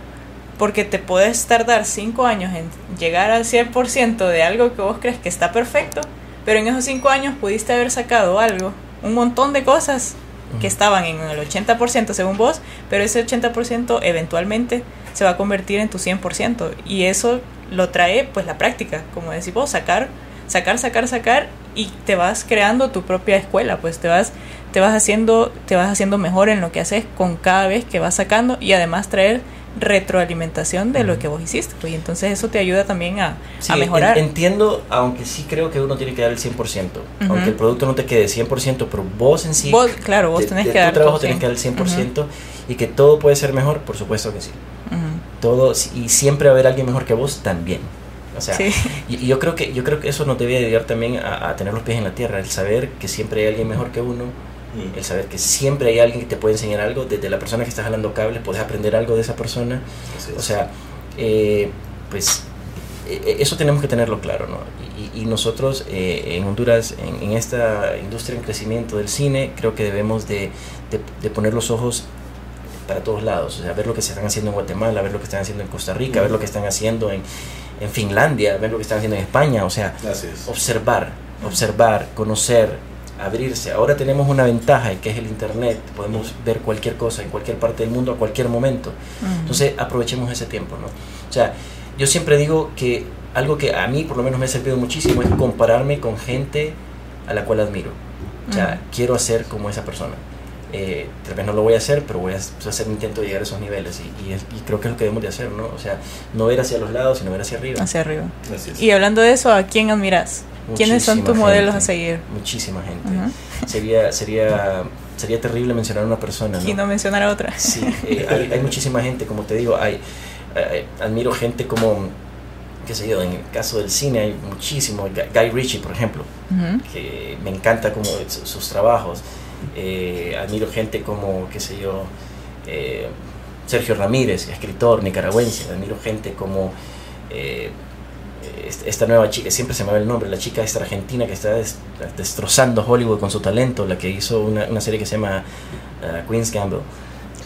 porque te puedes tardar 5 años en llegar al 100% de algo que vos crees que está perfecto, pero en esos 5 años pudiste haber sacado algo, un montón de cosas que estaban en el 80% según vos, pero ese 80% eventualmente se va a convertir en tu 100% y eso lo trae pues la práctica, como decís vos, sacar, sacar, sacar, sacar y te vas creando tu propia escuela, pues te vas te vas haciendo te vas haciendo mejor en lo que haces con cada vez que vas sacando y además traer retroalimentación de lo que vos hiciste. Pues, y entonces eso te ayuda también a, mejorar. entiendo, aunque sí creo que uno tiene que dar el 100%. Aunque el producto no te quede 100%, pero vos en sí. Vos, claro, vos tenés que dar. Tu trabajo tenés que dar el 100% y que todo puede ser mejor, por supuesto que sí. Todo, y siempre va a haber alguien mejor que vos también. Y, yo creo que yo creo que eso nos debe ayudar también a, a tener los pies en la tierra, el saber que siempre hay alguien mejor que uno Mm. El saber que siempre hay alguien que te puede enseñar algo, desde la persona que estás jalando cables, puedes aprender algo de esa persona. O sea, eh, pues e, e, eso tenemos que tenerlo claro, ¿no? Y, nosotros eh, en Honduras, en, esta industria en crecimiento del cine, creo que debemos de, de, poner los ojos para todos lados, o sea, ver lo que se están haciendo en Guatemala, ver lo que están haciendo en Costa Rica, ver lo que están haciendo en, en Finlandia, ver lo que están haciendo en España, o sea, observar, observar, conocer, abrirse. Ahora tenemos una ventaja que es el Internet, podemos ver cualquier cosa en cualquier parte del mundo a cualquier momento. Entonces aprovechemos ese tiempo, ¿no? O sea, yo siempre digo que algo que a mí por lo menos me ha servido muchísimo es compararme con gente a la cual admiro. O sea, quiero hacer como esa persona. Eh, tal vez no lo voy a hacer, pero voy a hacer un intento de llegar a esos niveles y, y, creo que es lo que debemos de hacer, ¿no? O sea, no ver hacia los lados, sino ver hacia arriba. Hacia arriba. Y hablando de eso, ¿a quién admiras? ¿Quiénes son tus modelos a seguir? Muchísima gente. Sería, sería, sería terrible mencionar a una persona. Y no mencionar a otra. Sí, eh, hay, hay, muchísima gente, como te digo, hay, eh, admiro gente como, qué sé yo, en el caso del cine hay muchísimo, Guy Ritchie, por ejemplo, que me encanta como sus trabajos. Eh, admiro gente como, qué sé yo, Sergio Ramírez, escritor nicaragüense, admiro gente como esta nueva chica, siempre se me va el nombre, la chica esta argentina que está destrozando Hollywood con su talento, la que hizo una, serie que se llama uh, Queen's Gamble.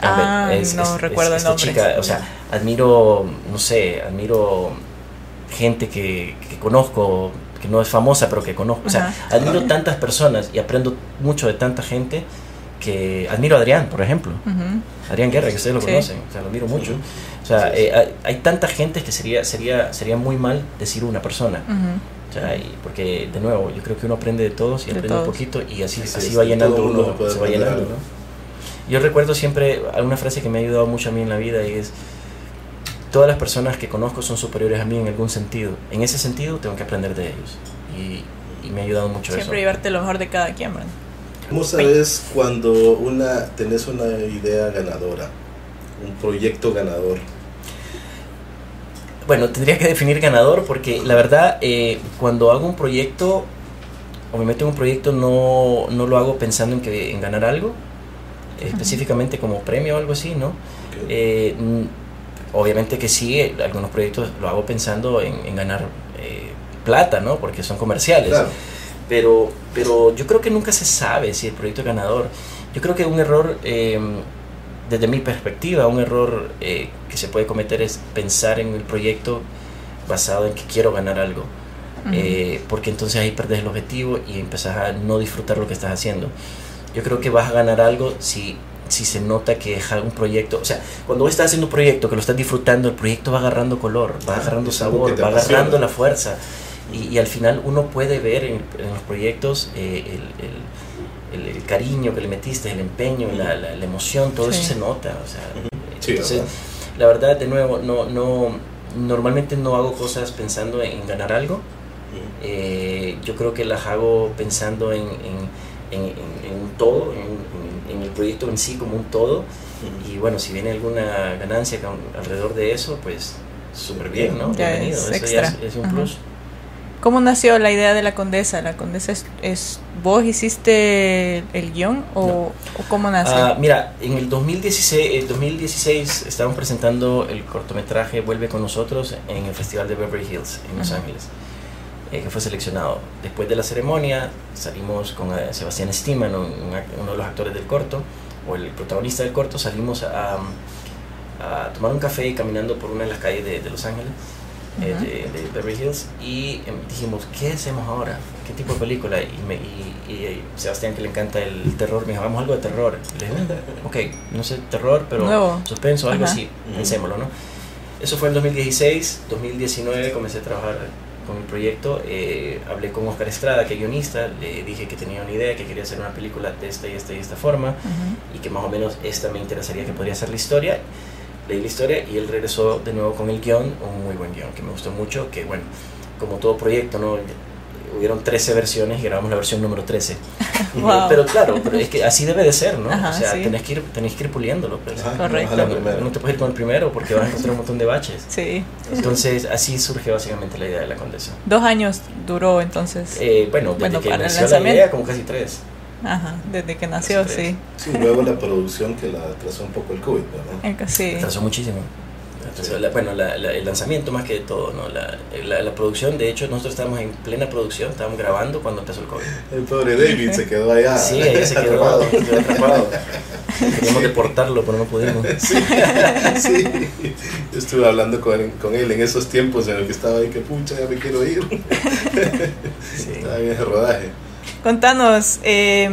Ah, no recuerdo el nombre. Chica, o sea, admiro, no sé, admiro gente que, que conozco, que no es famosa, pero que conozco. O sea, admiro tantas personas y aprendo mucho de tanta gente que admiro a Adrián, por ejemplo. Adrián Guerra, que ustedes lo conocen, o sea, lo admiro mucho. O sea, eh, hay, tanta gente que sería, sería, sería muy mal decir una persona. o sea, porque, de nuevo, yo creo que uno aprende de todos y aprende un poquito y así, así va llenando uno, se va llenando, ¿no? Yo recuerdo siempre una frase que me ha ayudado mucho a mí en la vida y es, todas las personas que conozco son superiores a mí en algún sentido. En ese sentido tengo que aprender de ellos. Y, me ha ayudado mucho siempre eso. Siempre llevarte lo mejor de cada quien, ¿verdad? ¿Cómo sabes cuando una, tenés una idea ganadora, un proyecto ganador? Bueno, tendría que definir ganador porque la verdad, eh, cuando hago un proyecto o me meto en un proyecto, no, no lo hago pensando en, que, en ganar algo, específicamente como premio o algo así, ¿no? Eh, obviamente que sí, algunos proyectos lo hago pensando en, ganar eh, plata, ¿no? Porque son comerciales. Pero, pero yo creo que nunca se sabe si el proyecto es ganador. Yo creo que un error desde mi perspectiva, un error eh, que se puede cometer es pensar en el proyecto basado en que quiero ganar algo. Eh, porque entonces ahí perdes el objetivo y empezás a no disfrutar lo que estás haciendo. Yo creo que vas a ganar algo si, si se nota que es un proyecto. O sea, cuando vos estás haciendo un proyecto que lo estás disfrutando, el proyecto va agarrando color, va agarrando sabor, va agarrando la fuerza. Y, al final uno puede ver en, los proyectos eh, el el, cariño que le metiste, el empeño, la, la, emoción, todo eso se nota. O sea, entonces, la verdad, de nuevo, no, no, normalmente no hago cosas pensando en ganar algo, Eh, yo creo que las hago pensando en, en, en, en un todo, en, el proyecto en sí como un todo. Y bueno, si viene alguna ganancia alrededor de eso, pues súper bien, ¿no? Bienvenido, es eso ya es, un plus. ¿Cómo nació la idea de la condesa? ¿La condesa es, vos hiciste el guion o, cómo nació? Ah, mira, en el 2016, el 2016 estábamos presentando el cortometraje Vuelve con nosotros en el Festival de Beverly Hills en Los Ángeles, eh, que fue seleccionado. Después de la ceremonia salimos con eh, Sebastián Stiman, uno de los actores del corto, o el protagonista del corto, salimos a, a tomar un café caminando por una de las calles de, de Los Ángeles eh, de, Beverly Hills y em, dijimos, ¿qué hacemos ahora? ¿Qué tipo de película? Y, me, y, Sebastián, que le encanta el terror, me dijo, hagamos algo de terror. le dije, ok, no sé, terror, pero suspenso, algo así, pensémoslo, ¿no? Eso fue en 2016, 2019 comencé a trabajar con el proyecto, eh, hablé con Oscar Estrada, que es guionista, le dije que tenía una idea, que quería hacer una película de esta y esta y esta forma, y que más o menos esta me interesaría que podría ser la historia leí la historia y él regresó de nuevo con el guion, un muy buen guion que me gustó mucho, que bueno, como todo proyecto, ¿no? Hubieron 13 versiones y grabamos la versión número 13. Pero claro, pero es que así debe de ser, ¿no? o sea, tenés, que ir, tenés que ir puliéndolo. Pues. Correcto. No, te puedes ir con el primero porque vas a encontrar un montón de baches. Sí. Entonces, así surge básicamente la idea de la condesa. Dos años duró entonces. Eh, bueno, desde bueno, que nació la idea, como casi tres. Ajá, desde que nació, sí. Sí, luego la producción que la atrasó un poco el COVID, ¿no? Sí. Atrasó muchísimo. Bueno, el lanzamiento más que todo, ¿no? La, la, producción, de hecho, nosotros estábamos en plena producción, estábamos grabando cuando empezó el COVID. El pobre David se quedó allá. Sí, se quedó atrapado. Queríamos deportarlo, pero no pudimos. Sí, sí. Yo estuve hablando con, con, él en esos tiempos en los que estaba ahí, que pucha, ya me quiero ir. Sí. Estaba en ese rodaje. Contanos, eh,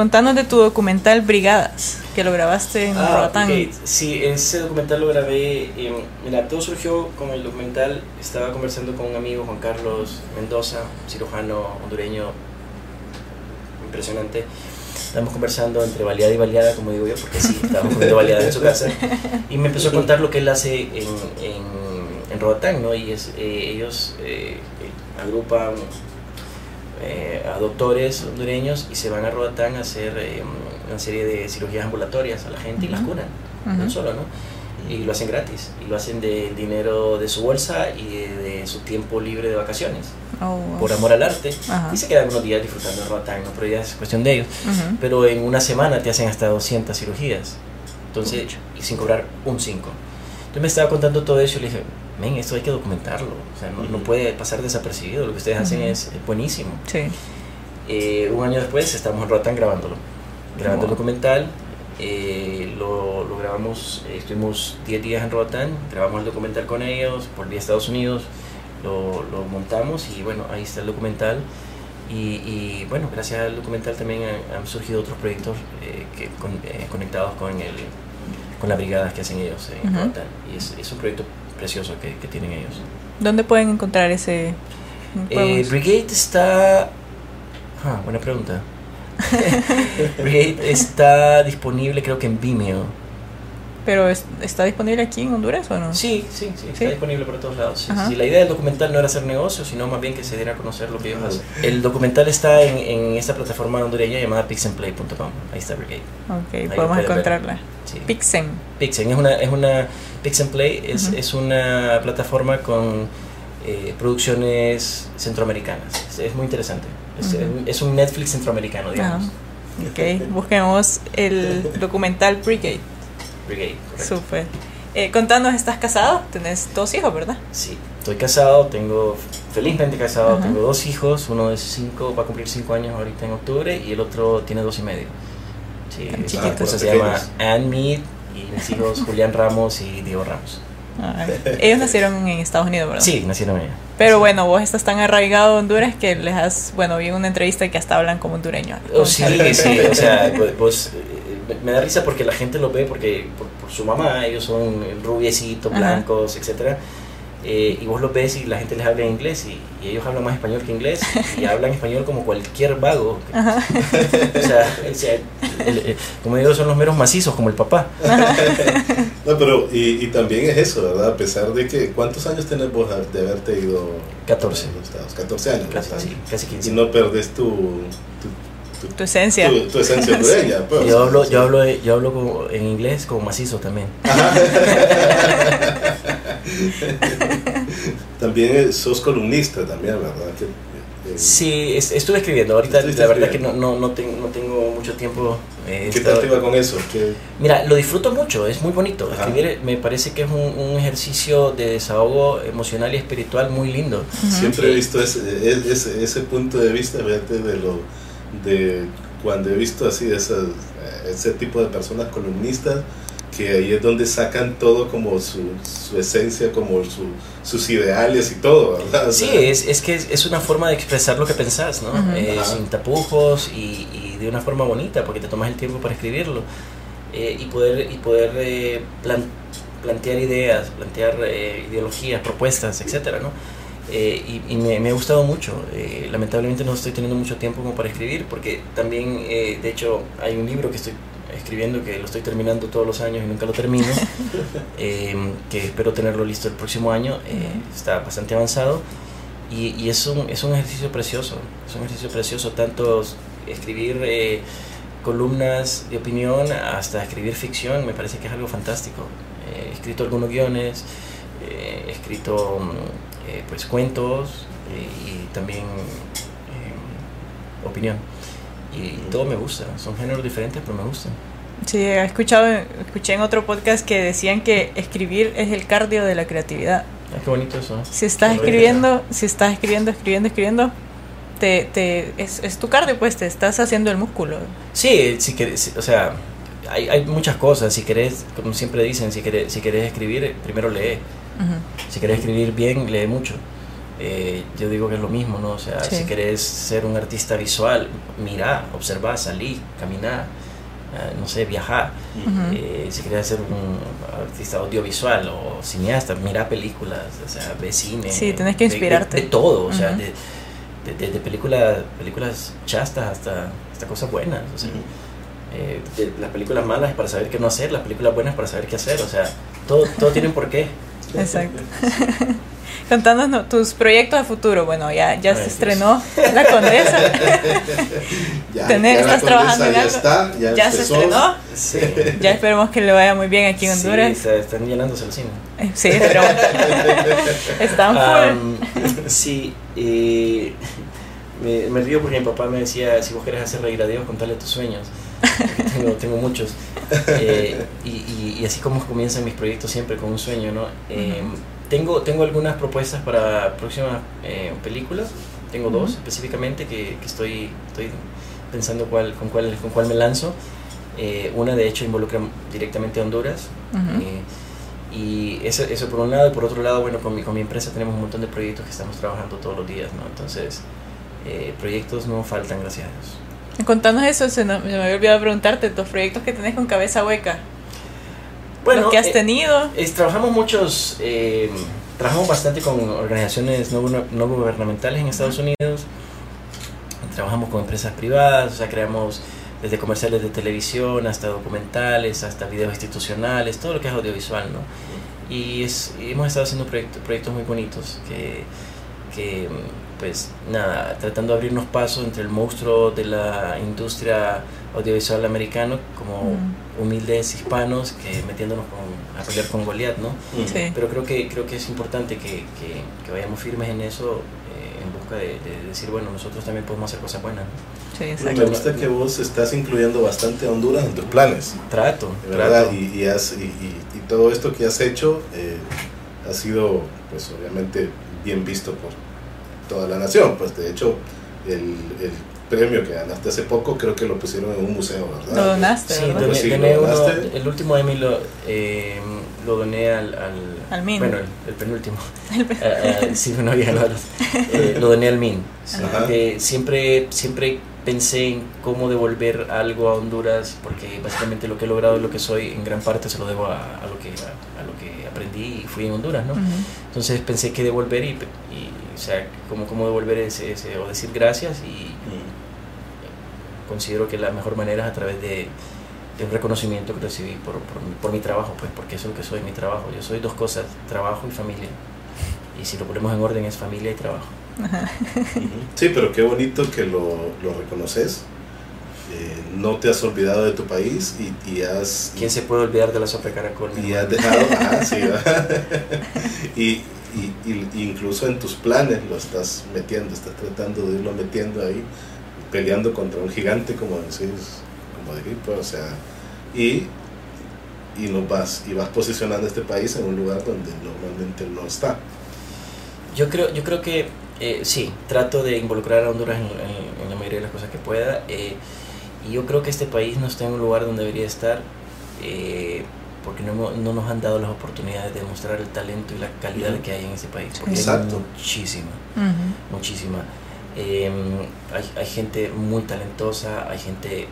contanos de tu documental Brigadas, que lo grabaste en ah, Sí, ese documental lo grabé. mira, todo surgió con el documental. Estaba conversando con un amigo, Juan Carlos Mendoza, cirujano hondureño impresionante. Estábamos conversando entre baleada y baleada, como digo yo, porque sí, estábamos comiendo baleada en su casa. Y me empezó a contar lo que él hace en, en, en Roatán, ¿no? Y es, eh, ellos eh, agrupan eh, a doctores hondureños y se van a Roatán a hacer eh, una serie de cirugías ambulatorias a la gente y las curan, no solo, ¿no? Y lo hacen gratis, y lo hacen del dinero de su bolsa y de, su tiempo libre de vacaciones, oh, por amor al arte, y se quedan unos días disfrutando de Roatán, ¿no? pero ya es cuestión de ellos. Pero en una semana te hacen hasta 200 cirugías, entonces, y sin cobrar un 5. Entonces me estaba contando todo eso y le dije, men, esto hay que documentarlo, o sea, no, puede pasar desapercibido, lo que ustedes hacen es, buenísimo. Sí. Eh, un año después estamos en Roatán grabándolo, grabando el documental, eh, lo, lo, grabamos, eh, estuvimos 10 días en Roatán, grabamos el documental con ellos, volví a Estados Unidos, lo, lo montamos y bueno, ahí está el documental. Y, y, bueno, gracias al documental también han, surgido otros proyectos que, conectados con, el, con las brigadas que hacen ellos en Roatán. Y es, es, un proyecto precioso que, que tienen ellos. ¿Dónde pueden encontrar ese? Eh, Brigade está. Ah, buena pregunta. Brigade está disponible, creo que en Vimeo. ¿Pero está disponible aquí en Honduras o no? Sí, sí, sí, está disponible por todos lados. Sí, la idea del documental no era hacer negocio, sino más bien que se diera a conocer lo que ellos hacen. El documental está en, en esta plataforma hondureña llamada pixenplay.com. Ahí está Brigade. Ok, podemos encontrarla. Sí. Pixen. Pixen es una, es una Pixenplay es, es una plataforma con eh, producciones centroamericanas. Es, muy interesante. Es, es, un Netflix centroamericano, digamos. Ok, busquemos el documental Brigade. Brigade, Súper. Eh, contanos, ¿estás casado? Tenés dos hijos, ¿verdad? Sí, estoy casado, tengo, felizmente casado, tengo dos hijos, uno de cinco, va a cumplir cinco años ahorita en octubre y el otro tiene dos y medio. Sí, esa esposa se llama Anne Mead y mis hijos Julián Ramos y Diego Ramos. ellos nacieron en Estados Unidos, ¿verdad? Sí, nacieron allá. Pero bueno, vos estás tan arraigado a Honduras que les has, bueno, vi una entrevista que hasta hablan como hondureño. Oh, sí, sí, o sea, pues, pues me da risa porque la gente lo ve porque por, su mamá, ellos son rubiecitos, blancos, etcétera eh, y vos los ves y la gente les habla en inglés y, y ellos hablan más español que inglés y hablan español como cualquier vago. o sea, o sea, el- el- como digo, son los meros macizos, como el papá. No, pero y, y también es eso, ¿verdad? A pesar de que, ¿cuántos años tenés vos de haberte ido 14. a los Estados? 14 años. Casi, sí, casi 15. Y no perdés tu, tu, Tu esencia. tu, tu esencia pues, Yo hablo, yo hablo, yo hablo como- en inglés como macizo también. También eh, sos columnista también, ¿verdad? Que, eh, Sí, es- estuve escribiendo. Ahorita la verdad que no, no, no, tengo, no tengo mucho tiempo. eh, ¿Qué estado- tal te iba con eso? ¿Qué- Mira, lo disfruto mucho, es muy bonito. Ajá. Escribir me parece que es un, un ejercicio de desahogo emocional y espiritual muy lindo. Siempre he visto ese, e- ese, ese punto de vista, fíjate, de lo de cuando he visto así esas, eh, ese tipo de personas columnistas, que ahí es donde sacan todo como su, su esencia, como su, sus ideales y todo, ¿verdad? O Sí, sea, es, es que es, es una forma de expresar lo que pensás, ¿no? Ujú. Eh, Ajá. sin tapujos y, y de una forma bonita, porque te tomas el tiempo para escribirlo. Eh, y poder, y poder eh, plan- plantear ideas, plantear eh, ideologías, propuestas, etcétera, ¿no? Eh, y y me, me ha gustado mucho. Eh, lamentablemente no estoy teniendo mucho tiempo como para escribir, porque también, eh, de hecho, hay un libro que estoy escribiendo que lo estoy terminando todos los años y nunca lo termino, eh, que espero tenerlo listo el próximo año. eh, está bastante avanzado y, y es, un, es un ejercicio precioso, es un ejercicio precioso, tanto escribir eh, columnas de opinión hasta escribir ficción, me parece que es algo fantástico. Eh, he escrito algunos guiones, he escrito mm, pues cuentos y también opinión. Y todo me gusta, son géneros diferentes, pero me gustan. Sí, he escuchado, escuché en otro podcast que decían que escribir es el cardio de la creatividad. Ah, qué bonito eso. ¿eh? Si estás Qué bonito. escribiendo, si estás escribiendo, escribiendo, escribiendo, te, te, es, es tu cardio, pues te estás haciendo el músculo. Sí, si querés, o sea, hay, hay muchas cosas. Si querés, como siempre dicen, si querés, si querés escribir, primero lee. Si querés escribir bien, lee mucho. Eh, yo digo que es lo mismo, ¿no? O sea, Sí. si querés ser un artista visual, mira, observa, salí, caminá, eh, no sé, viajar. Eh, si querés ser un artista audiovisual o cineasta, mira películas, o sea, ve cine. Sí, tenés que de- de- inspirarte. De, todo, o sea, Ujú. de, de, de- de películas, películas chastas hasta, hasta cosas buenas. O sea, eh, de las películas malas para saber qué no hacer, las películas buenas para saber qué hacer, o sea, todo, todo tiene un porqué. Exacto. Contanos no, tus proyectos a futuro. Bueno, ya, ya se estrenó La Condesa. ya, Tenés- ya la estás trabajando en condesa algo. Ya está, ya, Ya se estrenó. Sí. Ya esperemos que le vaya muy bien aquí en Sí, Honduras. está- están llenándose el cine. Eh, Sí, pero están full. Am, sí, eh, me, me río porque mi papá me decía, si vos querés hacer reír a Dios, contale tus sueños. Tengo, tengo muchos. Eh, y, y- y así como comienzan mis proyectos siempre con un sueño, ¿no? Eh, tengo, tengo algunas propuestas para próximas eh, películas. Tengo dos Ujú. específicamente que, que estoy, estoy pensando cuál, con, cuál, con cuál me lanzo. Eh, una de hecho involucra directamente a Honduras. Ujú. Eh, y eso, eso por un lado, y por otro lado, bueno, con mi, con mi empresa tenemos un montón de proyectos que estamos trabajando todos los días, ¿no? Entonces, eh, proyectos no faltan, gracias a Dios. Contanos eso, se, no- me había olvidado preguntarte, tus proyectos que tenés con cabeza hueca. Los que has eh, tenido. es- trabajamos muchos, eh, trabajamos bastante con organizaciones no, no gubernamentales en Estados Unidos, trabajamos con empresas privadas, o sea, creamos desde comerciales de televisión hasta documentales, hasta videos institucionales, todo lo que es audiovisual, ¿no? Y, es, y hemos estado haciendo proyectos, proyectos muy bonitos que, que, pues nada, tratando de abrirnos paso entre el monstruo de la industria audiovisual americano como Mm. Humildes hispanos que metiéndonos con- a pelear con Goliat, ¿no? Sí. Pero creo que, creo que es importante que, que, que vayamos firmes en eso eh, en busca de, de decir, bueno, nosotros también podemos hacer cosas buenas. ¿no? Sí, Me exacto. gusta que vos estás incluyendo bastante a Honduras en tus planes. Trato, De verdad, trato. y, y, has- y- y- y todo esto que has hecho eh, ha sido, pues obviamente, bien visto por toda la nación. Pues de hecho, el, el premio que ganaste hace poco creo que lo pusieron en un museo, ¿verdad? Lo donaste, Sí, ¿verdad? doné, Pues sí, doné lo uno, donaste. el último Emmy lo, eh, lo doné al, al, Al MIN. Bueno, el, el penúltimo. Eh, eh, sí, no había ganado. Eh, lo doné al MIN. Sí, siempre, siempre pensé en cómo devolver algo a Honduras, porque básicamente lo que he logrado y lo que soy en gran parte se lo debo a, a lo, que, a, lo que aprendí y fui en Honduras, ¿no? Entonces pensé que devolver y, y o sea, cómo, cómo devolver ese, ese, o decir gracias y considero que la mejor manera es a través de, de un reconocimiento que recibí por, por, por, mi trabajo, pues porque eso es lo que soy, mi trabajo. Yo soy dos cosas, trabajo y familia. Y si lo ponemos en orden es familia y trabajo. Sí, pero qué bonito que lo, lo reconoces. Eh, no te has olvidado de tu país y, y, has... ¿Quién se puede olvidar de la sopa de caracol? Y has dejado... ah, sí, y, y, y, incluso en tus planes lo estás metiendo, estás tratando de irlo metiendo ahí, peleando contra un gigante, como decís, como decir, pues, o sea, y, y, no vas, y vas posicionando este país en un lugar donde normalmente no está. Yo creo, yo creo que eh, sí, trato de involucrar a Honduras en, en, en, la mayoría de las cosas que pueda. Eh, y yo creo que este país no está en un lugar donde debería estar eh, porque no, no, nos han dado las oportunidades de mostrar el talento y la calidad uh -huh. que hay en ese país. Porque Exacto. hay muchísima, uh -huh. muchísima. Eh, hay, hay, gente muy talentosa, hay gente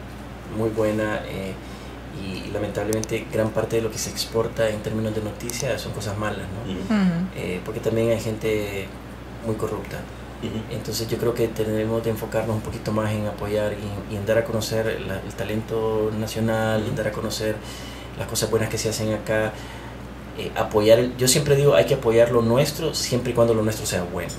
muy buena y, y, lamentablemente gran parte de lo que se exporta en términos de noticias son cosas malas, ¿no? Uh -huh. porque también hay gente muy corrupta. Uh -huh. Entonces yo creo que tenemos de enfocarnos un poquito más en apoyar y, y en dar a conocer la, el talento nacional, uh -huh. en dar a conocer las cosas buenas que se hacen acá. Eh, apoyar, yo siempre digo, hay que apoyar lo nuestro siempre y cuando lo nuestro sea bueno.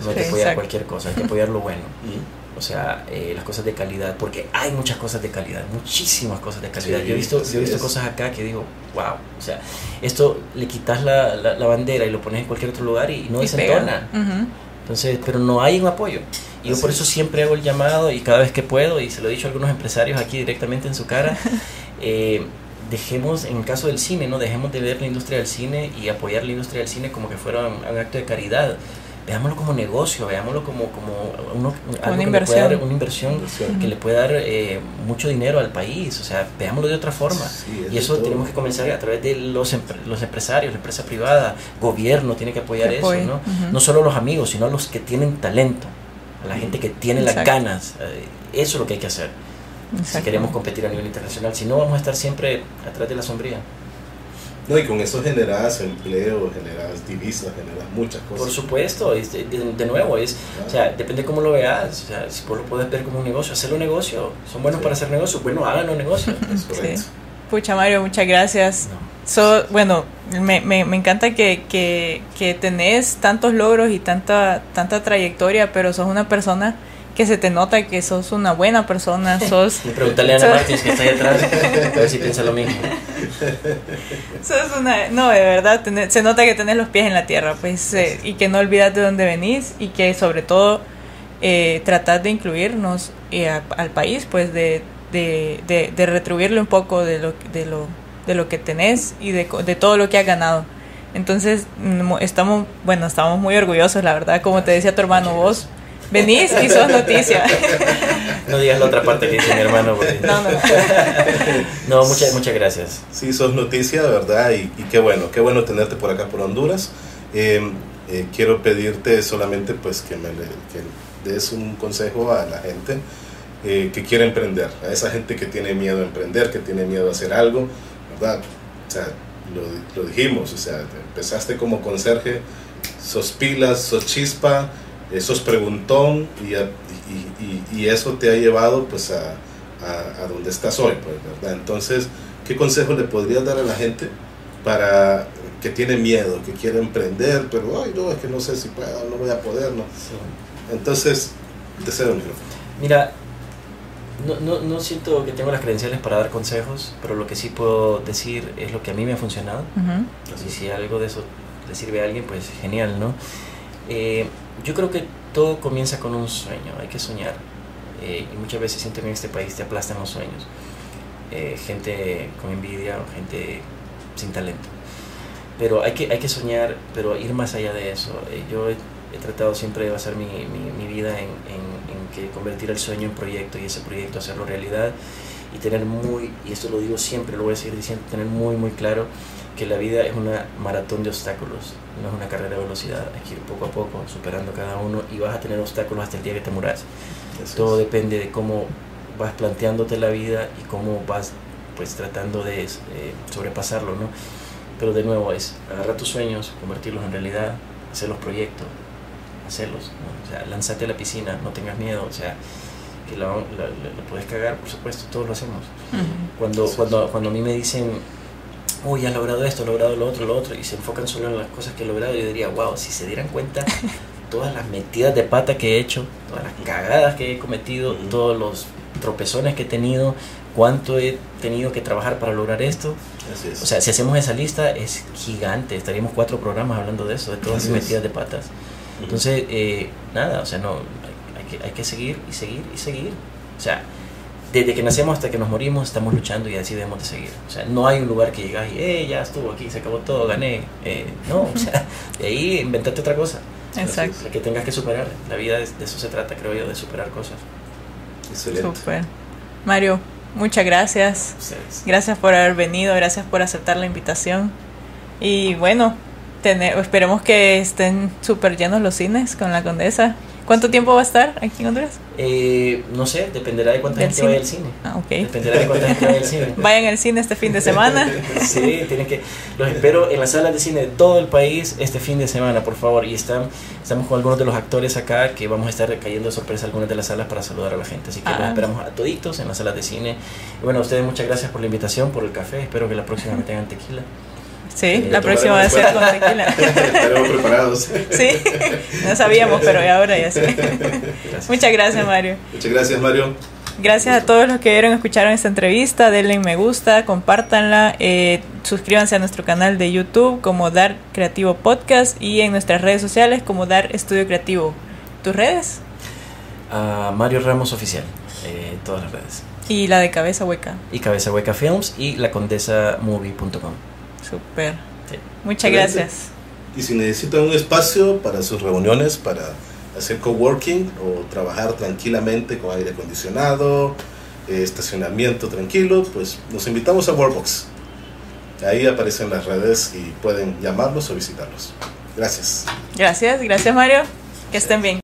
No hay que apoyar Exacto. cualquier cosa, hay que apoyar lo bueno. O sea, eh, las cosas de calidad, porque hay muchas cosas de calidad, muchísimas cosas de calidad. Sí, yo he visto, yo he visto cosas acá que digo, wow, o sea, esto le quitas la, la, la bandera y lo pones en cualquier otro lugar y no desentona. Uh -huh. Entonces, pero no hay un apoyo. Y yo por eso siempre hago el llamado y cada vez que puedo, y se lo he dicho a algunos empresarios aquí directamente en su cara, eh, dejemos, en el caso del cine, no dejemos de ver la industria del cine y apoyar la industria del cine como que fuera un, un acto de caridad veámoslo como negocio, veámoslo como, como uno, algo una, inversión. Dar, una inversión, que le puede dar eh, mucho dinero al país, o sea, veámoslo de otra forma. Sí, y eso tenemos que comenzar a través de los, los empresarios, la empresa privada, gobierno tiene que apoyar que eso, ¿no? Uh -huh. No solo los amigos, sino a los que tienen talento, a la gente que tiene Exacto. las ganas. Eh, eso es lo que hay que hacer. Exacto. Si queremos competir a nivel internacional, si no vamos a estar siempre atrás de la sombría. No, y con eso generas empleo, generas divisas, generas muchas cosas. Por supuesto, de, de, de nuevo, es, claro. o sea, depende cómo lo veas. O sea, si vos lo puedes ver como un negocio, hacerlo un negocio. Son buenos sí. para hacer negocios, bueno, háganlo negocio. sí. Pucha, Mario, muchas gracias. No. So, bueno, me, me, me encanta que, que, que, tenés tantos logros y tanta, tanta trayectoria, pero sos una persona que se te nota que sos una buena persona, sos... Pregúntale a Ana Martins que está ahí atrás, a ver si piensa lo mismo. sos una... No, de verdad, tenés, se nota que tenés los pies en la tierra, pues, eh, y que no olvidas de dónde venís, y que sobre todo eh, tratás de incluirnos eh, a, al país, pues, de, de, de, de, retribuirle un poco de lo, de lo, de lo que tenés y de, de todo lo que has ganado. Entonces, estamos, bueno, estamos muy orgullosos, la verdad, como te decía tu hermano, vos venís y sos noticia. No digas la otra parte que dice mi hermano. Porque... No, no. no, muchas, muchas gracias. Sí, sos noticia, de verdad, y, y, qué bueno, qué bueno tenerte por acá, por Honduras. Eh, eh, quiero pedirte solamente pues que me que des un consejo a la gente eh, que quiere emprender, a esa gente que tiene miedo a emprender, que tiene miedo a hacer algo, ¿verdad? O sea, lo, lo dijimos, o sea, empezaste como conserje, sos pilas, sos chispa, sos preguntón y, y, y, y, eso te ha llevado pues a, a, a, donde estás hoy, pues, ¿verdad? Entonces, ¿qué consejo le podrías dar a la gente para que tiene miedo, que quiere emprender, pero ay no, es que no sé si puedo, no voy a poder, no? Sí. Entonces, te cedo el micrófono. Mira, no, no, no, siento que tengo las credenciales para dar consejos, pero lo que sí puedo decir es lo que a mí me ha funcionado. Uh -huh. Y si algo de eso le sirve a alguien, pues genial, ¿no? Eh, yo creo que todo comienza con un sueño, hay que soñar. Eh, y muchas veces siento que en este país te aplastan los sueños. Eh, gente con envidia o gente sin talento. Pero hay que, hay que soñar, pero ir más allá de eso. Eh, yo he, tratado siempre de basar mi, mi, mi vida en, en, en, que convertir el sueño en proyecto y ese proyecto hacerlo realidad y tener muy, y esto lo digo siempre, lo voy a seguir diciendo, tener muy, muy claro que la vida es una maratón de obstáculos, no es una carrera de velocidad, hay que ir poco a poco superando cada uno y vas a tener obstáculos hasta el día que te muras. Todo depende de cómo vas planteándote la vida y cómo vas pues tratando de eh, sobrepasarlo, ¿no? Pero de nuevo es agarrar tus sueños, convertirlos en realidad, hacer los proyectos, hacerlos, ¿no? o sea, lanzate a la piscina, no tengas miedo, o sea, que lo, puedes cagar, por supuesto, todos lo hacemos. cuando, cuando, cuando a mí me dicen, uy, has logrado esto, has logrado lo otro, lo otro, y se enfocan solo en las cosas que he logrado, yo diría, wow, si se dieran cuenta todas las metidas de pata que he hecho, todas las cagadas que he cometido, todos los tropezones que he tenido, cuánto he tenido que trabajar para lograr esto. O sea, si hacemos esa lista es gigante, estaríamos cuatro programas hablando de eso, de todas las metidas de patas. Entonces, eh, nada, o sea, no, hay que, hay que seguir y seguir y seguir. O sea, desde que nacemos hasta que nos morimos estamos luchando y así debemos de seguir. O sea, no hay un lugar que llegas y, eh, ya estuvo aquí, se acabó todo, gané. Eh, no, o sea, de ahí inventate otra cosa. Exacto. que tengas que superar. La vida de, eso se trata, creo yo, de superar cosas. Excelente. Super. Mario, muchas gracias. Gracias por haber venido, gracias por aceptar la invitación. Y bueno, tener, esperemos que estén súper llenos los cines con la condesa. ¿Cuánto tiempo va a estar aquí en Honduras? Eh, no sé, dependerá de cuánta gente vaya al cine. Ah, ok. Dependerá de cuánta gente vaya al cine. Vayan al cine este fin de semana. sí, tienen que. Los espero en las salas de cine de todo el país este fin de semana, por favor. Y están, estamos con algunos de los actores acá que vamos a estar cayendo de sorpresa algunas de las salas para saludar a la gente. Así que los ah. esperamos a toditos en las salas de cine. Y bueno, a ustedes muchas gracias por la invitación, por el café. Espero que la próxima me tengan tequila. Sí, la próxima va a ser con tequila. Estaremos preparados. Sí, no sabíamos, pero ahora ya sé. Muchas gracias, Mario. Muchas gracias, Mario. Gracias a todos los que vieron, escucharon esta entrevista. Denle me gusta, compártanla. Eh, suscríbanse a nuestro canal de YouTube como Dar Creativo Podcast y en nuestras redes sociales como Dar Estudio Creativo. ¿Tus redes? Mario Ramos Oficial, eh, todas las redes. Y la de Cabeza Hueca. Y Cabeza Hueca Films y la Super. Muchas gracias. Y si necesitan un espacio para sus reuniones, para hacer coworking o trabajar tranquilamente con aire acondicionado, eh, estacionamiento tranquilo, pues nos invitamos a Workbox. Ahí aparecen las redes y pueden llamarlos o visitarlos. Gracias. Gracias, gracias Mario. Que estén bien.